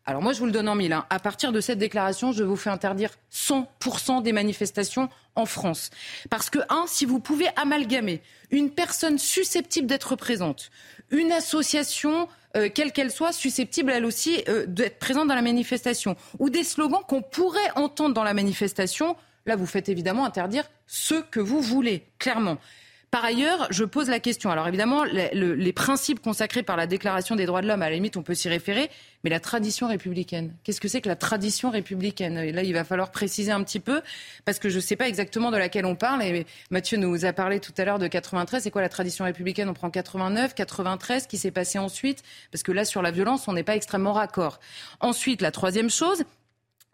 Alors moi, je vous le donne en mille. Hein. À partir de cette déclaration, je vous fais interdire 100% des manifestations en France. Parce que, un, si vous pouvez amalgamer une personne susceptible d'être présente, une association, euh, quelle qu'elle soit, susceptible elle aussi euh, d'être présente dans la manifestation, ou des slogans qu'on pourrait entendre dans la manifestation, là, vous faites évidemment interdire ce que vous voulez, clairement. Par ailleurs, je pose la question. Alors évidemment, les, principes consacrés par la Déclaration des droits de l'homme, à la limite, on peut s'y référer, mais la tradition républicaine. Qu'est-ce que c'est que la tradition républicaine? Et là, il va falloir préciser un petit peu, parce que je ne sais pas exactement de laquelle on parle. Et Mathieu nous a parlé tout à l'heure de 93. C'est quoi la tradition républicaine? On prend 89, 93, qui s'est passé ensuite? Parce que là, sur la violence, on n'est pas extrêmement raccord. Ensuite, la troisième chose,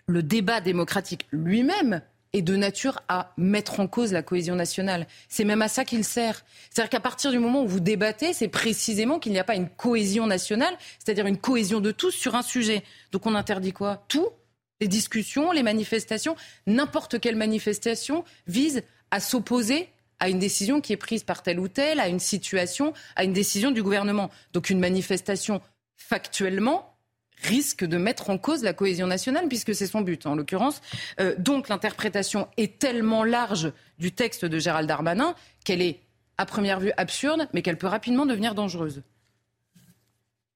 le débat démocratique lui-même est de nature à mettre en cause la cohésion nationale. C'est même à ça qu'il sert. C'est-à-dire qu'à partir du moment où vous débattez, c'est précisément qu'il n'y a pas une cohésion nationale, c'est-à-dire une cohésion de tous sur un sujet. Donc on interdit quoi? Tout les discussions, les manifestations, n'importe quelle manifestation vise à s'opposer à une décision qui est prise par telle ou telle, à une situation, à une décision du gouvernement. Donc une manifestation factuellement risque de mettre en cause la cohésion nationale, puisque c'est son but en l'occurrence. Euh, donc l'interprétation est tellement large du texte de Gérald Darmanin qu'elle est à première vue absurde, mais qu'elle peut rapidement devenir dangereuse.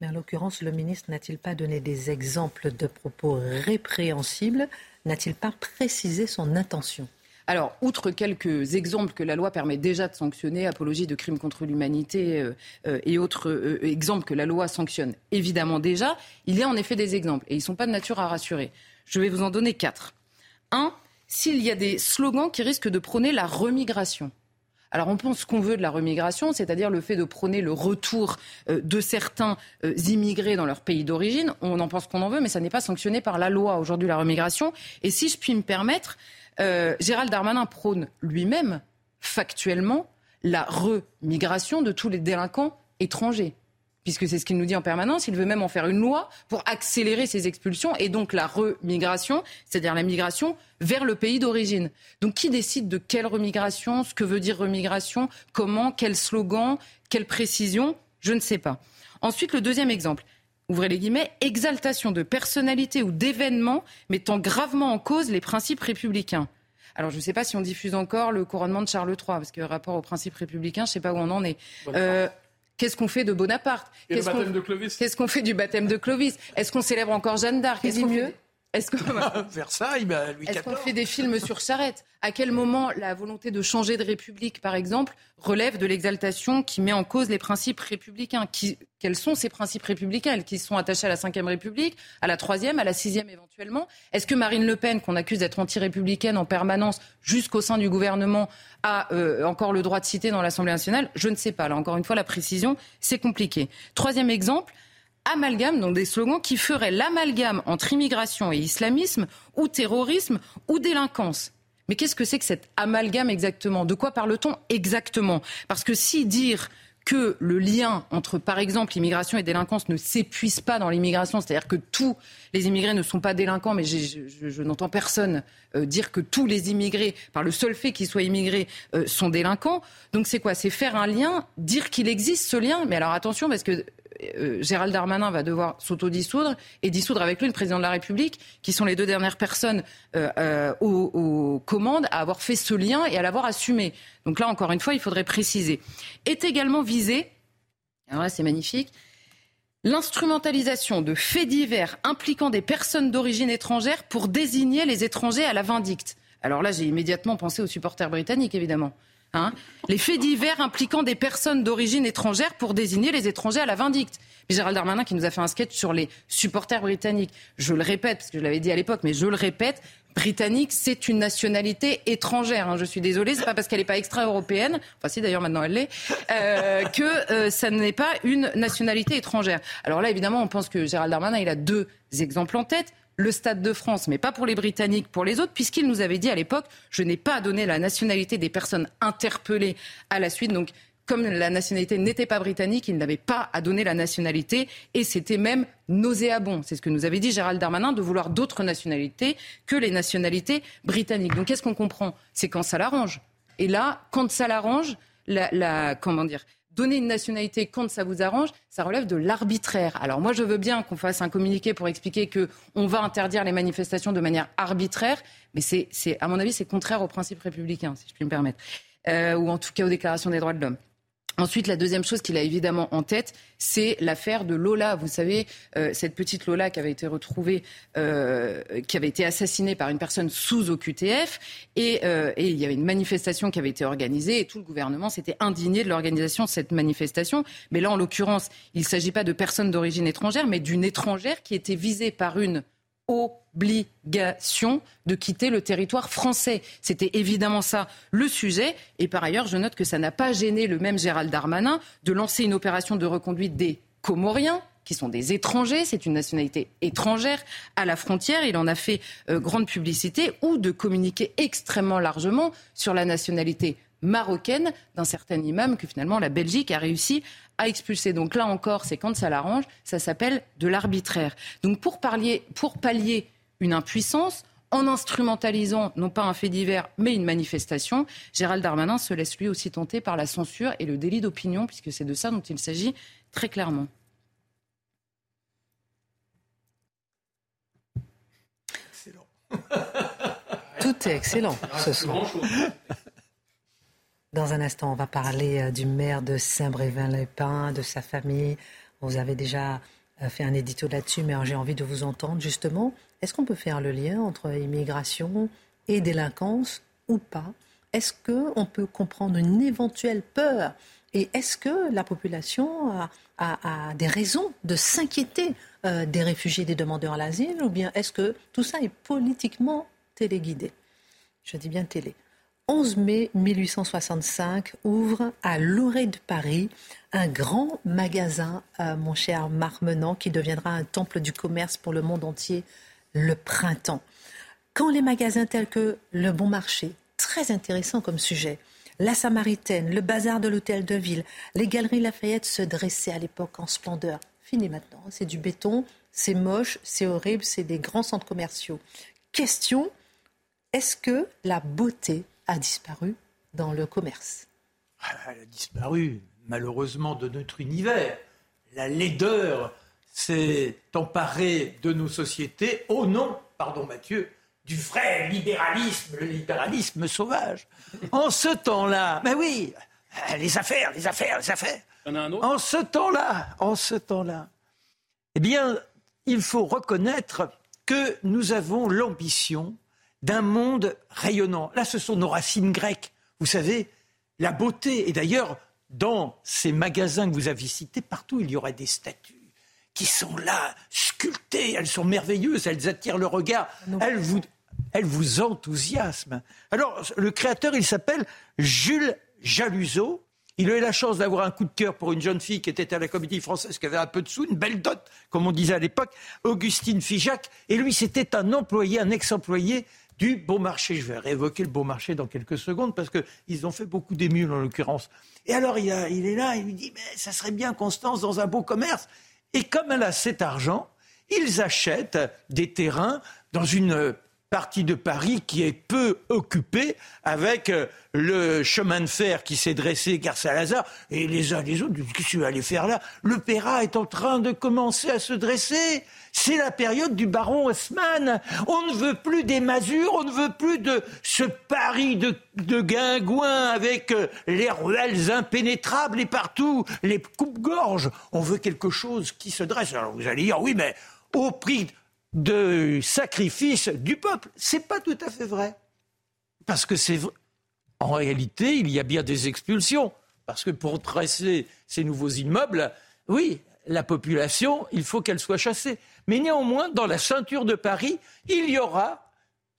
Mais en l'occurrence, le ministre n'a-t-il pas donné des exemples de propos répréhensibles? N'a-t-il pas précisé son intention? Alors, outre quelques exemples que la loi permet déjà de sanctionner, apologie de crimes contre l'humanité euh, euh, et autres euh, exemples que la loi sanctionne évidemment déjà, il y a en effet des exemples et ils ne sont pas de nature à rassurer. Je vais vous en donner quatre. Un, s'il y a des slogans qui risquent de prôner la remigration. Alors on pense qu'on veut de la remigration, c'est-à-dire le fait de prôner le retour de certains immigrés dans leur pays d'origine. On en pense qu'on en veut, mais ça n'est pas sanctionné par la loi aujourd'hui, la remigration. Et si je puis me permettre, euh, Gérald Darmanin prône lui-même, factuellement, la remigration de tous les délinquants étrangers. Puisque c'est ce qu'il nous dit en permanence, il veut même en faire une loi pour accélérer ces expulsions et donc la remigration, c'est-à-dire la migration vers le pays d'origine. Donc qui décide de quelle remigration, ce que veut dire remigration, comment, quel slogan, quelle précision Je ne sais pas. Ensuite, le deuxième exemple ouvrez les guillemets, exaltation de personnalités ou d'événements mettant gravement en cause les principes républicains. Alors, je ne sais pas si on diffuse encore le couronnement de Charles III, parce que rapport aux principes républicains, je ne sais pas où on en est. Euh, qu'est-ce qu'on fait de Bonaparte? Qu'est-ce qu'on fait du baptême de Clovis? Est-ce qu'on célèbre encore Jeanne d'Arc? Est-ce mieux est-ce que [laughs] Versailles, bah, Louis Est-ce qu'on fait des films sur charrette? À quel moment la volonté de changer de république, par exemple, relève de l'exaltation qui met en cause les principes républicains? Qui, Quels sont ces principes républicains? Qui sont attachés à la Ve République, à la Troisième, à la Sixième éventuellement? Est-ce que Marine Le Pen, qu'on accuse d'être anti-républicaine en permanence jusqu'au sein du gouvernement, a euh, encore le droit de citer dans l'Assemblée nationale? Je ne sais pas. Là, encore une fois, la précision, c'est compliqué. Troisième exemple, amalgame, donc des slogans qui feraient l'amalgame entre immigration et islamisme, ou terrorisme, ou délinquance. Mais qu'est-ce que c'est que cet amalgame exactement? De quoi parle-t-on exactement? Parce que si dire que le lien entre, par exemple, immigration et délinquance ne s'épuise pas dans l'immigration, c'est-à-dire que tous les immigrés ne sont pas délinquants, mais je, n'entends personne euh, dire que tous les immigrés, par le seul fait qu'ils soient immigrés, euh, sont délinquants. Donc c'est quoi? C'est faire un lien, dire qu'il existe ce lien? Mais alors attention, parce que euh, Gérald Darmanin va devoir s'autodissoudre et dissoudre avec lui le président de la République, qui sont les deux dernières personnes euh, euh, aux, commandes à avoir fait ce lien et à l'avoir assumé. Donc là, encore une fois, il faudrait préciser. Est également visé, alors là c'est magnifique, l'instrumentalisation de faits divers impliquant des personnes d'origine étrangère pour désigner les étrangers à la vindicte. Alors là, j'ai immédiatement pensé aux supporters britanniques, évidemment. Hein les faits divers impliquant des personnes d'origine étrangère pour désigner les étrangers à la vindicte. Gérald Darmanin qui nous a fait un sketch sur les supporters britanniques. Je le répète, parce que je l'avais dit à l'époque, mais je le répète, britannique, c'est une nationalité étrangère. Hein. Je suis désolée, c'est pas parce qu'elle n'est pas extra-européenne, enfin si d'ailleurs maintenant elle l'est, euh, que euh, ça n'est pas une nationalité étrangère. Alors là, évidemment, on pense que Gérald Darmanin, il a deux exemples en tête le Stade de France, mais pas pour les Britanniques, pour les autres, puisqu'il nous avait dit à l'époque, je n'ai pas donné la nationalité des personnes interpellées à la suite. Donc, comme la nationalité n'était pas britannique, il n'avait pas à donner la nationalité et c'était même nauséabond. C'est ce que nous avait dit Gérald Darmanin de vouloir d'autres nationalités que les nationalités britanniques. Donc qu'est-ce qu'on comprend? C'est quand ça l'arrange. Et là, quand ça l'arrange, la, la, comment dire Donner une nationalité quand ça vous arrange, ça relève de l'arbitraire. Alors moi, je veux bien qu'on fasse un communiqué pour expliquer que on va interdire les manifestations de manière arbitraire, mais c'est, à mon avis, c'est contraire aux principes républicains, si je puis me permettre, euh, ou en tout cas aux déclarations des droits de l'homme. Ensuite, la deuxième chose qu'il a évidemment en tête, c'est l'affaire de Lola. Vous savez, euh, cette petite Lola qui avait été retrouvée, euh, qui avait été assassinée par une personne sous OQTF. Et, euh, et, il y avait une manifestation qui avait été organisée et tout le gouvernement s'était indigné de l'organisation de cette manifestation. Mais là, en l'occurrence, il ne s'agit pas de personnes d'origine étrangère, mais d'une étrangère qui était visée par une obligation de quitter le territoire français. C'était évidemment ça le sujet. Et par ailleurs, je note que ça n'a pas gêné le même Gérald Darmanin de lancer une opération de reconduite des Comoriens qui sont des étrangers, c'est une nationalité étrangère à la frontière, il en a fait euh, grande publicité, ou de communiquer extrêmement largement sur la nationalité marocaine d'un certain imam que finalement la Belgique a réussi à expulser. Donc là encore, c'est quand ça l'arrange, ça s'appelle de l'arbitraire. Donc pour, parlier, pour pallier une impuissance, en instrumentalisant non pas un fait divers, mais une manifestation, Gérald Darmanin se laisse lui aussi tenter par la censure et le délit d'opinion, puisque c'est de ça dont il s'agit très clairement. Excellent. [laughs] Tout est excellent ce soir. Dans un instant, on va parler euh, du maire de Saint-Brévin-les-Pins, de sa famille. Vous avez déjà euh, fait un édito là-dessus, mais j'ai envie de vous entendre justement. Est-ce qu'on peut faire le lien entre immigration et délinquance ou pas? Est-ce qu'on peut comprendre une éventuelle peur? Et est-ce que la population a, des raisons de s'inquiéter euh, des réfugiés, des demandeurs d'asile? Ou bien est-ce que tout ça est politiquement téléguidé? Je dis bien télé. 11 mai 1865 ouvre à l'Orée de Paris un grand magasin, euh, mon cher Marmenant, qui deviendra un temple du commerce pour le monde entier, le printemps. Quand les magasins tels que le Bon Marché, très intéressant comme sujet, la Samaritaine, le bazar de l'hôtel de ville, les galeries Lafayette se dressaient à l'époque en splendeur. Fini maintenant, c'est du béton, c'est moche, c'est horrible, c'est des grands centres commerciaux. Question, est-ce que la beauté a disparu dans le commerce. Ah, elle a disparu, malheureusement, de notre univers. La laideur s'est emparée de nos sociétés au nom, pardon Mathieu, du vrai libéralisme, le libéralisme sauvage. En ce temps-là, mais oui, les affaires, les affaires, les affaires. En ce temps-là, en ce temps-là, eh bien, il faut reconnaître que nous avons l'ambition d'un monde rayonnant. Là, ce sont nos racines grecques. Vous savez, la beauté. Et d'ailleurs, dans ces magasins que vous avez cités, partout, il y aurait des statues qui sont là, sculptées. Elles sont merveilleuses, elles attirent le regard. Elles vous, elles vous enthousiasment. Alors, le créateur, il s'appelle Jules Jaluseau. Il a eu la chance d'avoir un coup de cœur pour une jeune fille qui était à la comédie française, qui avait un peu de sous, une belle dot, comme on disait à l'époque, Augustine Figeac. Et lui, c'était un employé, un ex-employé du Beau Marché. Je vais réévoquer le Beau Marché dans quelques secondes parce qu'ils ont fait beaucoup d'émules en l'occurrence. Et alors il, est là, il lui dit mais ça serait bien Constance dans un beau commerce. Et comme elle a cet argent, ils achètent des terrains dans une partie de Paris qui est peu occupée avec euh, le chemin de fer qui s'est dressé gare Saint-Lazare et les uns les autres, qu'est-ce que tu vas aller faire là? Le Péra est en train de commencer à se dresser. C'est la période du baron Haussmann. On ne veut plus des masures, on ne veut plus de ce Paris de, de avec euh, les ruelles impénétrables et partout les coupes-gorges. On veut quelque chose qui se dresse. Alors vous allez dire, oui, mais au prix de sacrifice du peuple. C'est pas tout à fait vrai. Parce que c'est en réalité, il y a bien des expulsions. Parce que pour tracer ces nouveaux immeubles, oui, la population, il faut qu'elle soit chassée. Mais néanmoins, dans la ceinture de Paris, il y aura,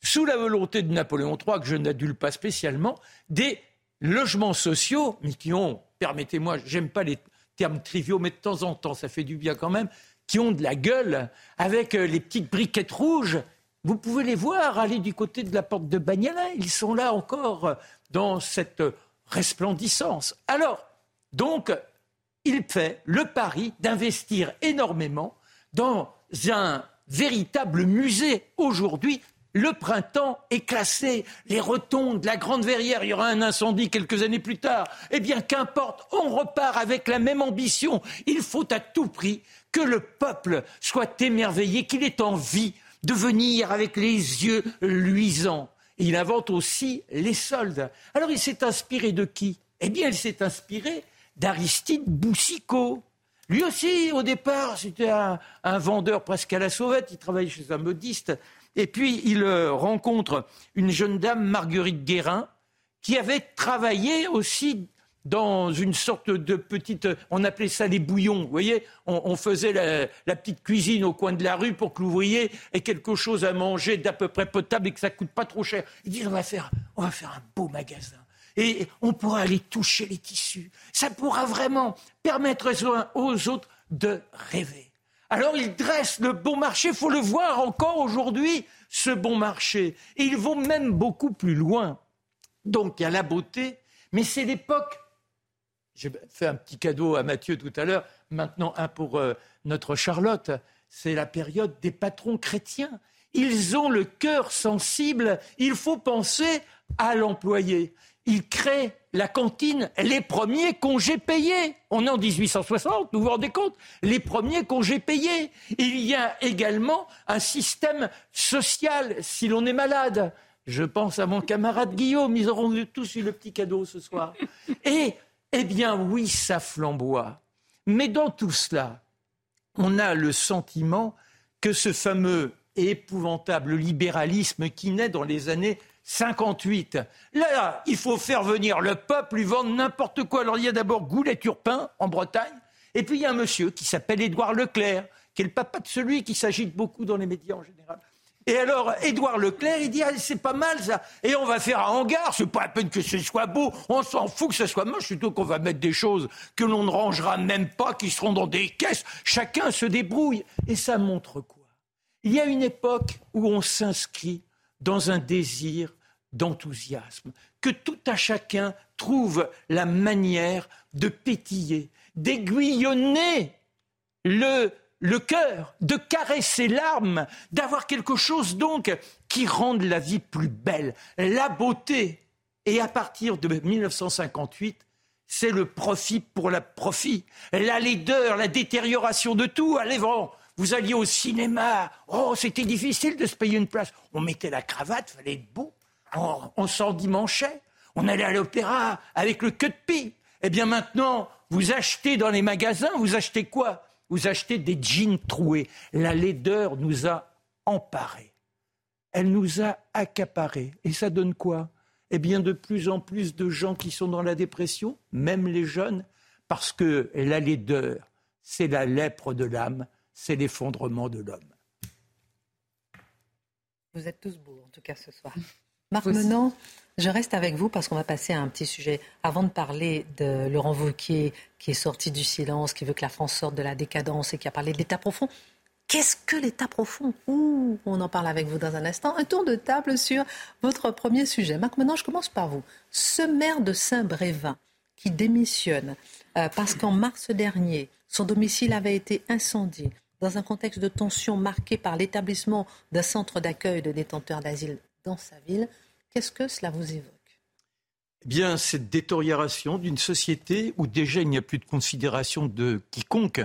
sous la volonté de Napoléon III, que je n'adule pas spécialement, des logements sociaux, mais qui ont, permettez-moi, j'aime pas les termes triviaux, mais de temps en temps, ça fait du bien quand même, qui ont de la gueule, avec euh, les petites briquettes rouges. Vous pouvez les voir aller du côté de la porte de Bagnala. Ils sont là encore euh, dans cette resplendissance. Alors, donc, il fait le pari d'investir énormément dans un véritable musée aujourd'hui le printemps est classé, les rotondes, la Grande Verrière, il y aura un incendie quelques années plus tard. Eh bien, qu'importe, on repart avec la même ambition. Il faut à tout prix que le peuple soit émerveillé, qu'il ait envie de venir avec les yeux luisants. il invente aussi les soldes. Alors, il s'est inspiré de qui? Eh bien, il s'est inspiré d'Aristide Boussicot. Lui aussi, au départ, c'était un, un, vendeur presque à la sauvette. Il travaillait chez un modiste. Et puis, il euh, rencontre une jeune dame, Marguerite Guérin, qui avait travaillé aussi dans une sorte de petite, on appelait ça des bouillons, vous voyez, on, faisait la, petite cuisine au coin de la rue pour que l'ouvrier ait quelque chose à manger d'à peu près potable et que ça coûte pas trop cher. Il dit on va faire un beau magasin et on pourra aller toucher les tissus. Ça pourra vraiment permettre aux autres de rêver. Alors ils dressent le bon marché, il faut le voir encore aujourd'hui, ce bon marché. Et ils vont même beaucoup plus loin. Donc il y a la beauté, mais c'est l'époque. J'ai fait un petit cadeau à Mathieu tout à l'heure, maintenant un pour euh, notre Charlotte. C'est la période des patrons chrétiens. Ils ont le cœur sensible, il faut penser à l'employé il crée la cantine, les premiers congés payés. On est en 1860, vous vous rendez compte? Les premiers congés payés. Il y a également un système social si l'on est malade. Je pense à mon camarade Guillaume, ils auront tous eu le petit cadeau ce soir. [laughs] Et, eh bien, oui, ça flamboie. Mais dans tout cela, on a le sentiment que ce fameux et épouvantable libéralisme qui naît dans les années 58. Là, il faut faire venir le peuple, lui vendre n'importe quoi. Alors il y a d'abord Goulet-Turpin en Bretagne, et puis il y a un monsieur qui s'appelle Édouard Leclerc, qui est le papa de celui qui s'agite beaucoup dans les médias en général. Et alors, Édouard Leclerc, il dit ah, c'est pas mal ça. Et on va faire un hangar, c'est pas à peine que ce soit beau, on s'en fout que ce soit moche, surtout qu'on va mettre des choses que l'on ne rangera même pas, qui seront dans des caisses. Chacun se débrouille. Et ça montre quoi? Il y a une époque où on s'inscrit dans un désir d'enthousiasme, que tout à chacun trouve la manière de pétiller, d'aiguillonner le, le cœur, de caresser l'âme, d'avoir quelque chose donc qui rende la vie plus belle, la beauté. Et à partir de 1958, c'est le profit pour la profit, la laideur, la détérioration de tout. Allez, vous alliez au cinéma, oh, c'était difficile de se payer une place. On mettait la cravate, fallait être beau on, s'endimanchait. On allait à l'opéra avec le queue de pie. Eh bien maintenant, vous achetez dans les magasins, vous achetez quoi? Vous achetez des jeans troués. La laideur nous a emparés. Elle nous a accaparés. Et ça donne quoi? Eh bien, de plus en plus de gens qui sont dans la dépression, même les jeunes, parce que la laideur, c'est la lèpre de l'âme, c'est l'effondrement de l'homme. Vous êtes tous beaux, en tout cas, ce soir. Marc Menant, je reste avec vous parce qu'on va passer à un petit sujet. Avant de parler de Laurent Wauquiez, qui est sorti du silence, qui veut que la France sorte de la décadence et qui a parlé de l'État profond. Qu'est-ce que l'État profond? Ouh, On en parle avec vous dans un instant. Un tour de table sur votre premier sujet. Marc Menant, je commence par vous. Ce maire de Saint-Brévin qui démissionne euh, parce qu'en mars dernier, son domicile avait été incendié dans un contexte de tension marqué par l'établissement d'un centre d'accueil de détenteurs d'asile dans sa ville. Qu'est-ce que cela vous évoque? Eh bien, cette détérioration d'une société où déjà il n'y a plus de considération de quiconque.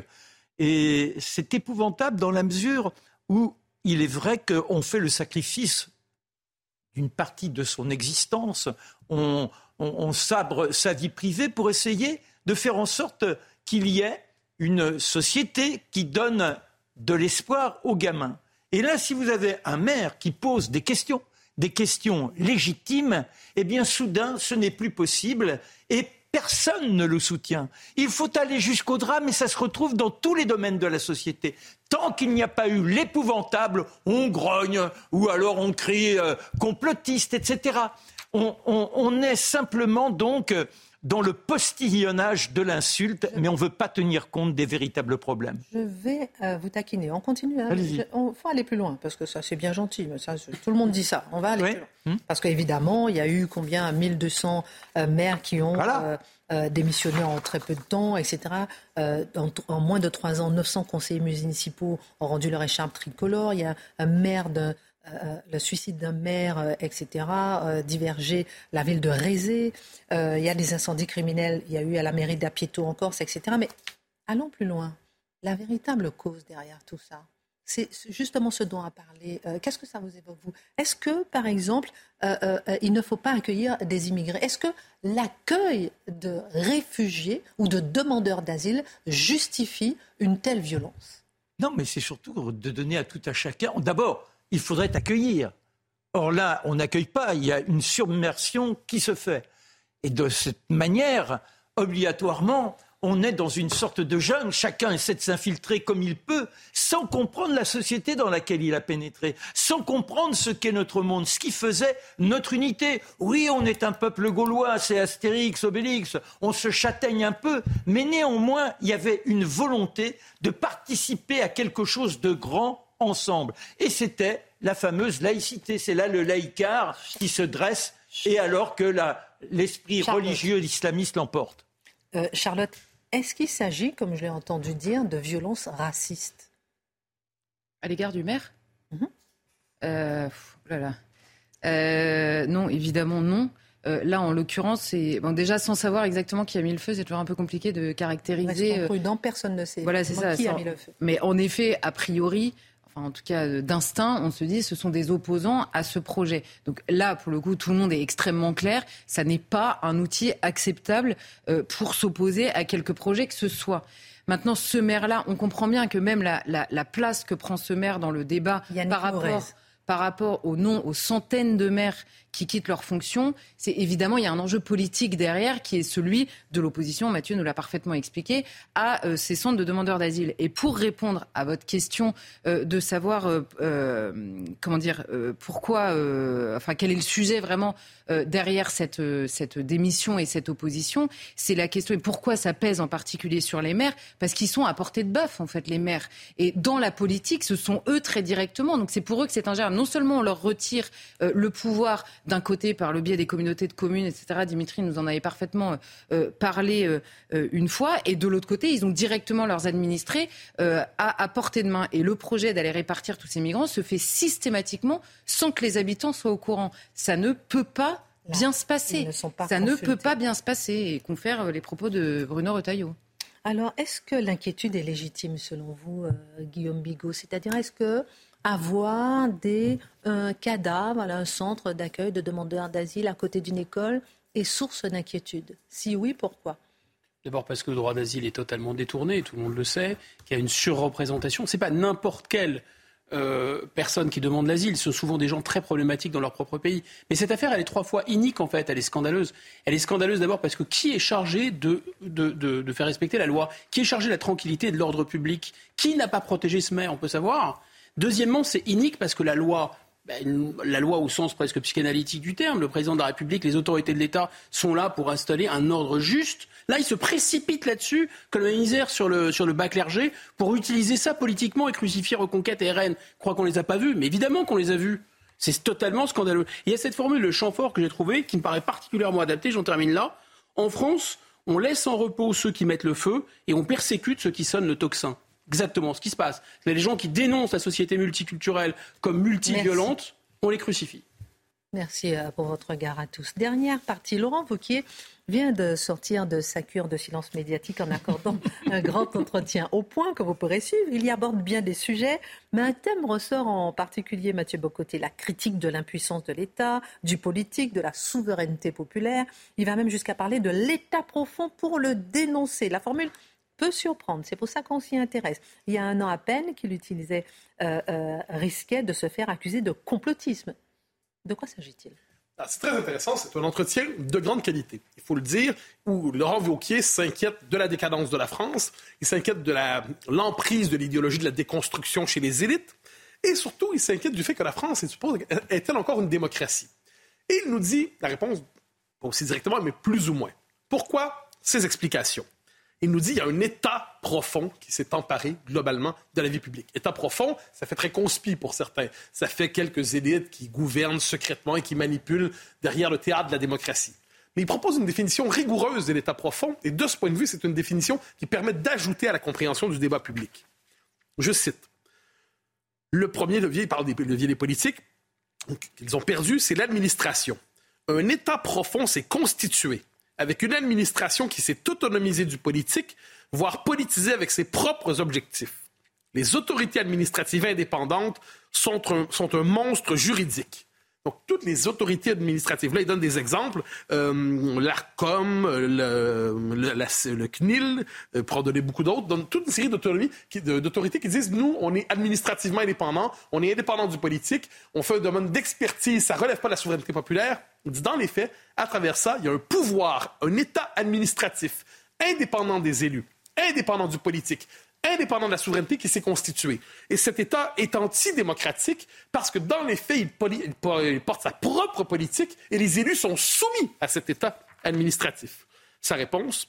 Et c'est épouvantable dans la mesure où il est vrai qu'on fait le sacrifice d'une partie de son existence, on, on, sabre sa vie privée pour essayer de faire en sorte qu'il y ait une société qui donne de l'espoir aux gamins. Et là, si vous avez un maire qui pose des questions, des questions légitimes, eh bien soudain, ce n'est plus possible et personne ne le soutient. Il faut aller jusqu'au drame et ça se retrouve dans tous les domaines de la société. Tant qu'il n'y a pas eu l'épouvantable, on grogne ou alors on crie euh, complotiste, etc. On, est simplement donc euh, dans le postillonnage de l'insulte, mais on ne veut pas tenir compte des véritables problèmes. Je vais euh, vous taquiner. On continue. Hein. Il faut aller plus loin, parce que ça, c'est bien gentil. Mais ça, tout le monde dit ça. On va aller plus loin. Hmm. Parce qu'évidemment, il y a eu combien 1200 euh, maires qui ont euh, démissionné en très peu de temps, etc. En, en, moins de trois ans, 900 conseillers municipaux ont rendu leur écharpe tricolore. Il y a un maire de euh, le suicide d'un maire, euh, etc., euh, diverger la ville de Rézé. il y a des incendies criminels, il y a eu à la mairie d'Apieto en Corse, etc. Mais allons plus loin. La véritable cause derrière tout ça, c'est justement ce dont a parlé. Qu'est-ce que ça vous évoque, vous? Est-ce que, par exemple, il ne faut pas accueillir des immigrés? Est-ce que l'accueil de réfugiés ou de demandeurs d'asile justifie une telle violence? Non, mais c'est surtout de donner à tout à chacun. D'abord, il faudrait accueillir. Or là, on n'accueille pas, il y a une submersion qui se fait. Et de cette manière, obligatoirement, on est dans une sorte de jungle, chacun essaie de s'infiltrer comme il peut, sans comprendre la société dans laquelle il a pénétré, sans comprendre ce qu'est notre monde, ce qui faisait notre unité. Oui, on est un peuple gaulois, c'est Astérix, Obélix, on se châtaigne un peu, mais néanmoins, il y avait une volonté de participer à quelque chose de grand ensemble. Et c'était la fameuse laïcité. C'est là le laïcard qui se dresse, et alors que l'esprit religieux islamiste l'emporte. Euh, Charlotte, est-ce qu'il s'agit, comme je l'ai entendu dire, de violences racistes? À l'égard du maire? Euh, euh, Non, évidemment non. là, en l'occurrence, c'est bon, déjà sans savoir exactement qui a mis le feu, c'est toujours un peu compliqué de caractériser. prudent, personne ne sait. Voilà, c'est ça. Qui a mis le feu. Mais en effet, a priori, en tout cas euh, d'instinct, on se dit ce sont des opposants à ce projet. Donc là, pour le coup, tout le monde est extrêmement clair. Ça n'est pas un outil acceptable euh, pour s'opposer à quelque projet que ce soit. Maintenant, ce maire-là, on comprend bien que même la, place que prend ce maire dans le débat par rapport, par rapport au nom, aux centaines de maires qui quittent leurs fonctions, c'est évidemment, il y a un enjeu politique derrière qui est celui de l'opposition, Mathieu nous l'a parfaitement expliqué, à euh, ces centres de demandeurs d'asile. Et pour répondre à votre question euh, de savoir, euh, comment dire, pourquoi, enfin, quel est le sujet vraiment derrière cette, cette démission et cette opposition, c'est la question, et pourquoi ça pèse en particulier sur les maires? Parce qu'ils sont à portée de bœuf, en fait, les maires. Et dans la politique, ce sont eux très directement. Donc c'est pour eux que c'est ingérable. Non seulement on leur retire le pouvoir d'un côté par le biais des communautés de communes, etc. Dimitri nous en avait parfaitement euh, parlé euh, euh, une fois. Et de l'autre côté, ils ont directement leurs administrés à, portée de main. Et le projet d'aller répartir tous ces migrants se fait systématiquement sans que les habitants soient au courant. Ça ne peut pas bien se passer. Ça ne peut pas bien se passer. Et confère les propos de Bruno Retailleau. Alors, est-ce que l'inquiétude est légitime selon vous, Guillaume Bigot? C'est-à-dire, est-ce que avoir des euh, cadavres, un centre d'accueil de demandeurs d'asile à côté d'une école est source d'inquiétude Si oui, pourquoi? D'abord parce que le droit d'asile est totalement détourné, tout le monde le sait, qu'il y a une surreprésentation. Ce n'est pas n'importe quelle euh, personne qui demande l'asile, ce sont souvent des gens très problématiques dans leur propre pays. Mais cette affaire, elle est trois fois inique en fait, elle est scandaleuse. Elle est scandaleuse d'abord parce que qui est chargé de, de, de faire respecter la loi? Qui est chargé de la tranquillité et de l'ordre public? Qui n'a pas protégé ce maire On peut savoir? Deuxièmement, c'est inique parce que la loi ben, la loi au sens presque psychanalytique du terme, le président de la République, les autorités de l'État sont là pour installer un ordre juste. Là, ils se précipitent là-dessus, comme la misère sur le, sur le bas clergé, pour utiliser ça politiquement et crucifier Reconquête et RN. Je crois qu'on les a pas vus, mais évidemment qu'on les a vus. C'est totalement scandaleux. Il y a cette formule, le champ fort que j'ai trouvé, qui me paraît particulièrement adaptée, j'en termine là. En France, on laisse en repos ceux qui mettent le feu et on persécute ceux qui sonnent le tocsin exactement ce qui se passe. Les gens qui dénoncent la société multiculturelle comme multiviolente, on les crucifie. Merci euh, pour votre regard à tous. Dernière partie, Laurent Vauquier vient de sortir de sa cure de silence médiatique en accordant [laughs] un grand entretien au point que vous pourrez suivre. Il y aborde bien des sujets, mais un thème ressort en particulier, Mathieu Bocoté, la critique de l'impuissance de l'État, du politique, de la souveraineté populaire. Il va même jusqu'à parler de l'État profond pour le dénoncer. La formule surprendre. C'est pour ça qu'on s'y intéresse. Il y a un an à peine qu'il utilisait, euh, euh, risquait de se faire accuser de complotisme. De quoi s'agit-il? Ah, c'est très intéressant, c'est un entretien de grande qualité, il faut le dire, où Laurent Wauquiez s'inquiète de la décadence de la France, il s'inquiète de l'emprise de l'idéologie de la déconstruction chez les élites, et surtout, il s'inquiète du fait que la France est-elle encore une démocratie? Et il nous dit la réponse, pas aussi directement, mais plus ou moins. Pourquoi ces explications? Il nous dit qu'il y a un état profond qui s'est emparé globalement de la vie publique. État profond, ça fait très conspi pour certains. Ça fait quelques élites qui gouvernent secrètement et qui manipulent derrière le théâtre de la démocratie. Mais il propose une définition rigoureuse de l'état profond, et de ce point de vue, c'est une définition qui permet d'ajouter à la compréhension du débat public. Je cite. Le premier levier, il parle des leviers des politiques, qu'ils ont perdu, c'est l'administration. Un État profond s'est constitué avec une administration qui s'est autonomisée du politique, voire politisée avec ses propres objectifs. Les autorités administratives indépendantes sont un, monstre juridique. Donc, toutes les autorités administratives, là, ils donnent des exemples. Euh, L'ARCOM, le, le, CNIL, euh, pour en donner beaucoup d'autres, donnent toute une série d'autorités qui disent, nous, on est administrativement indépendants, on est indépendant du politique, on fait un domaine d'expertise, ça relève pas de la souveraineté populaire. Dans les faits, à travers ça, il y a un pouvoir, un État administratif indépendant des élus, indépendant du politique, indépendant de la souveraineté qui s'est constitué. Et cet État est antidémocratique parce que dans les faits, il, porte sa propre politique et les élus sont soumis à cet État administratif. Sa réponse,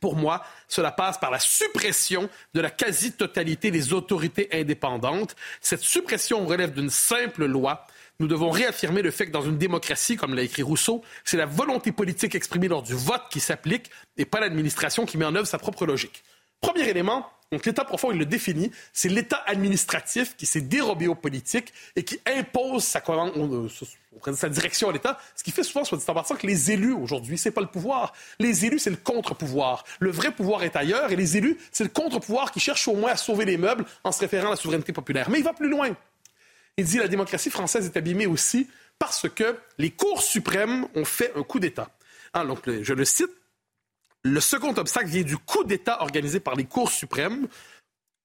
pour moi, cela passe par la suppression de la quasi-totalité des autorités indépendantes. Cette suppression relève d'une simple loi. Nous devons réaffirmer le fait que dans une démocratie, comme l'a écrit Rousseau, c'est la volonté politique exprimée lors du vote qui s'applique et pas l'administration qui met en œuvre sa propre logique. Premier élément, donc l'État profond, il le définit, c'est l'État administratif qui s'est dérobé aux politiques et qui impose sa, euh, sa direction à l'État, ce qui fait souvent, soit dit en passant, que les élus aujourd'hui, c'est pas le pouvoir. Les élus, c'est le contre-pouvoir. Le vrai pouvoir est ailleurs et les élus, c'est le contre-pouvoir qui cherche au moins à sauver les meubles en se référant à la souveraineté populaire. Mais il va plus loin. Il dit la démocratie française est abîmée aussi parce que les cours suprêmes ont fait un coup d'État. Ah, donc, je le cite, le second obstacle vient du coup d'État organisé par les cours suprêmes.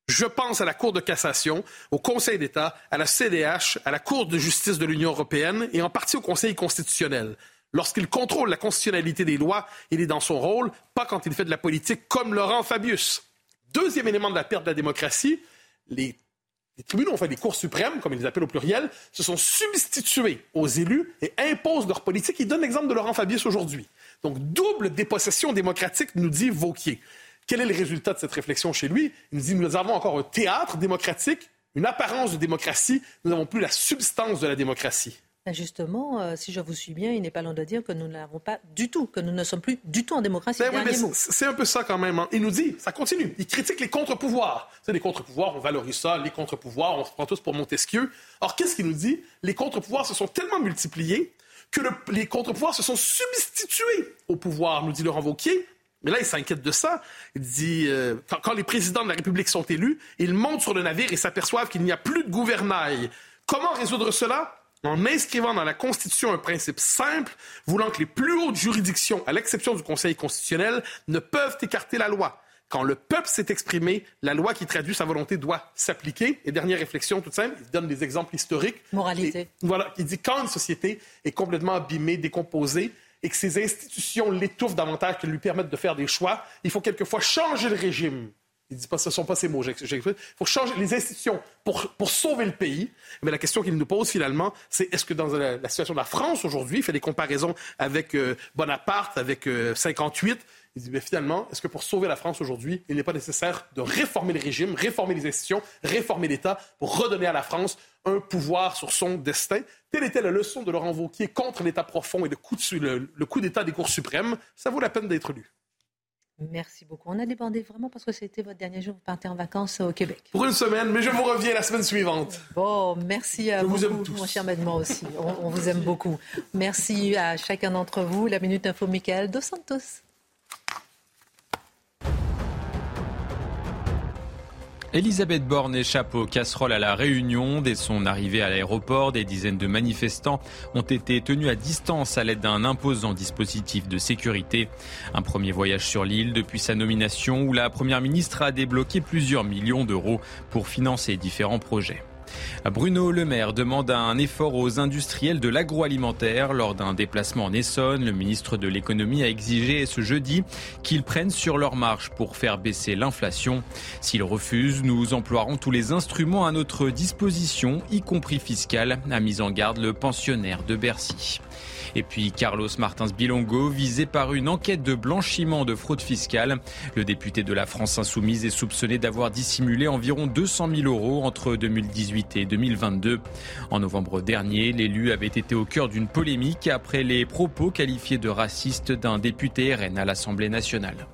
Je pense à la Cour de cassation, au Conseil d'État, à la CDH, à la Cour de justice de l'Union européenne et en partie au Conseil constitutionnel. Lorsqu'il contrôle la constitutionnalité des lois, il est dans son rôle, pas quand il fait de la politique comme Laurent Fabius. Deuxième élément de la perte de la démocratie, les, tribunaux, enfin les cours suprêmes, comme ils les appellent au pluriel, se sont substitués aux élus et imposent leur politique. Il donne l'exemple de Laurent Fabius aujourd'hui. Donc, double dépossession démocratique, nous dit Vauquier. Quel est le résultat de cette réflexion chez lui? Il nous dit nous avons encore un théâtre démocratique, une apparence de démocratie, nous n'avons plus la substance de la démocratie. Ben, justement, euh, si je vous suis bien, il n'est pas long de dire que nous ne l'avons pas du tout, que nous ne sommes plus du tout en démocratie. Ben c'est un peu ça quand même. Hein. Il nous dit, ça continue, il critique les contre-pouvoirs. C'est les contre-pouvoirs, on valorise ça, les contre-pouvoirs, on se prend tous pour Montesquieu. Or, qu'est-ce qu'il nous dit? Les contre-pouvoirs se sont tellement multipliés que les contre-pouvoirs se sont substitués au pouvoir, nous dit Laurent Wauquiez. Mais là, il s'inquiète de ça. Il dit, euh, quand, les présidents de la République sont élus, ils montent sur le navire et s'aperçoivent qu'il n'y a plus de gouvernail. Comment résoudre cela? En inscrivant dans la Constitution un principe simple, voulant que les plus hautes juridictions, à l'exception du Conseil constitutionnel, ne peuvent écarter la loi. Quand le peuple s'est exprimé, la loi qui traduit sa volonté doit s'appliquer. Et dernière réflexion toute simple, il donne des exemples historiques. Moralité. voilà, il dit quand une société est complètement abîmée, décomposée, et que ses institutions l'étouffent davantage qu'elles lui permettent de faire des choix, il faut quelquefois changer le régime. Il dit pas, ce ne sont pas ces mots. Il faut changer les institutions pour, pour sauver le pays. Mais la question qu'il nous pose finalement, c'est est-ce que dans la, situation de la France aujourd'hui, il fait des comparaisons avec euh, Bonaparte, avec 58, euh, il dit, mais finalement, est-ce que pour sauver la France aujourd'hui, il n'est pas nécessaire de réformer le régime, réformer les institutions, réformer l'État pour redonner à la France un pouvoir sur son destin? Telle était la leçon de Laurent Wauquiez contre l'État profond et le coup, le, le coup d'État des cours suprêmes. Ça vaut la peine d'être lu. Merci beaucoup. On a débordé vraiment parce que c'était votre dernier jour. Vous partez en vacances au Québec. Pour une semaine, mais je vous reviens la semaine suivante. Bon, merci à vous, mon cher Madement aussi. On, on, vous aime beaucoup. Merci à chacun d'entre vous. La Minute Info, Michael Dos Santos. Elisabeth Borne échappe aux casseroles à la Réunion. Dès son arrivée à l'aéroport, des dizaines de manifestants ont été tenus à distance à l'aide d'un imposant dispositif de sécurité. Un premier voyage sur l'île depuis sa nomination où la Première ministre a débloqué plusieurs millions d'euros pour financer différents projets. Bruno Le Maire demande un effort aux industriels de l'agroalimentaire. Lors d'un déplacement en Essonne, le ministre de l'économie a exigé ce jeudi qu'ils prennent sur leur marche pour faire baisser l'inflation. S'ils refusent, nous emploierons tous les instruments à notre disposition, y compris fiscal, a mis en garde le pensionnaire de Bercy. Et puis Carlos Martins Bilongo, visé par une enquête de blanchiment de fraude fiscale. Le député de la France Insoumise est soupçonné d'avoir dissimulé environ 200 000 euros entre 2018 et 2022. En novembre dernier, l'élu avait été au cœur d'une polémique après les propos qualifiés de racistes d'un député RN à l'Assemblée nationale.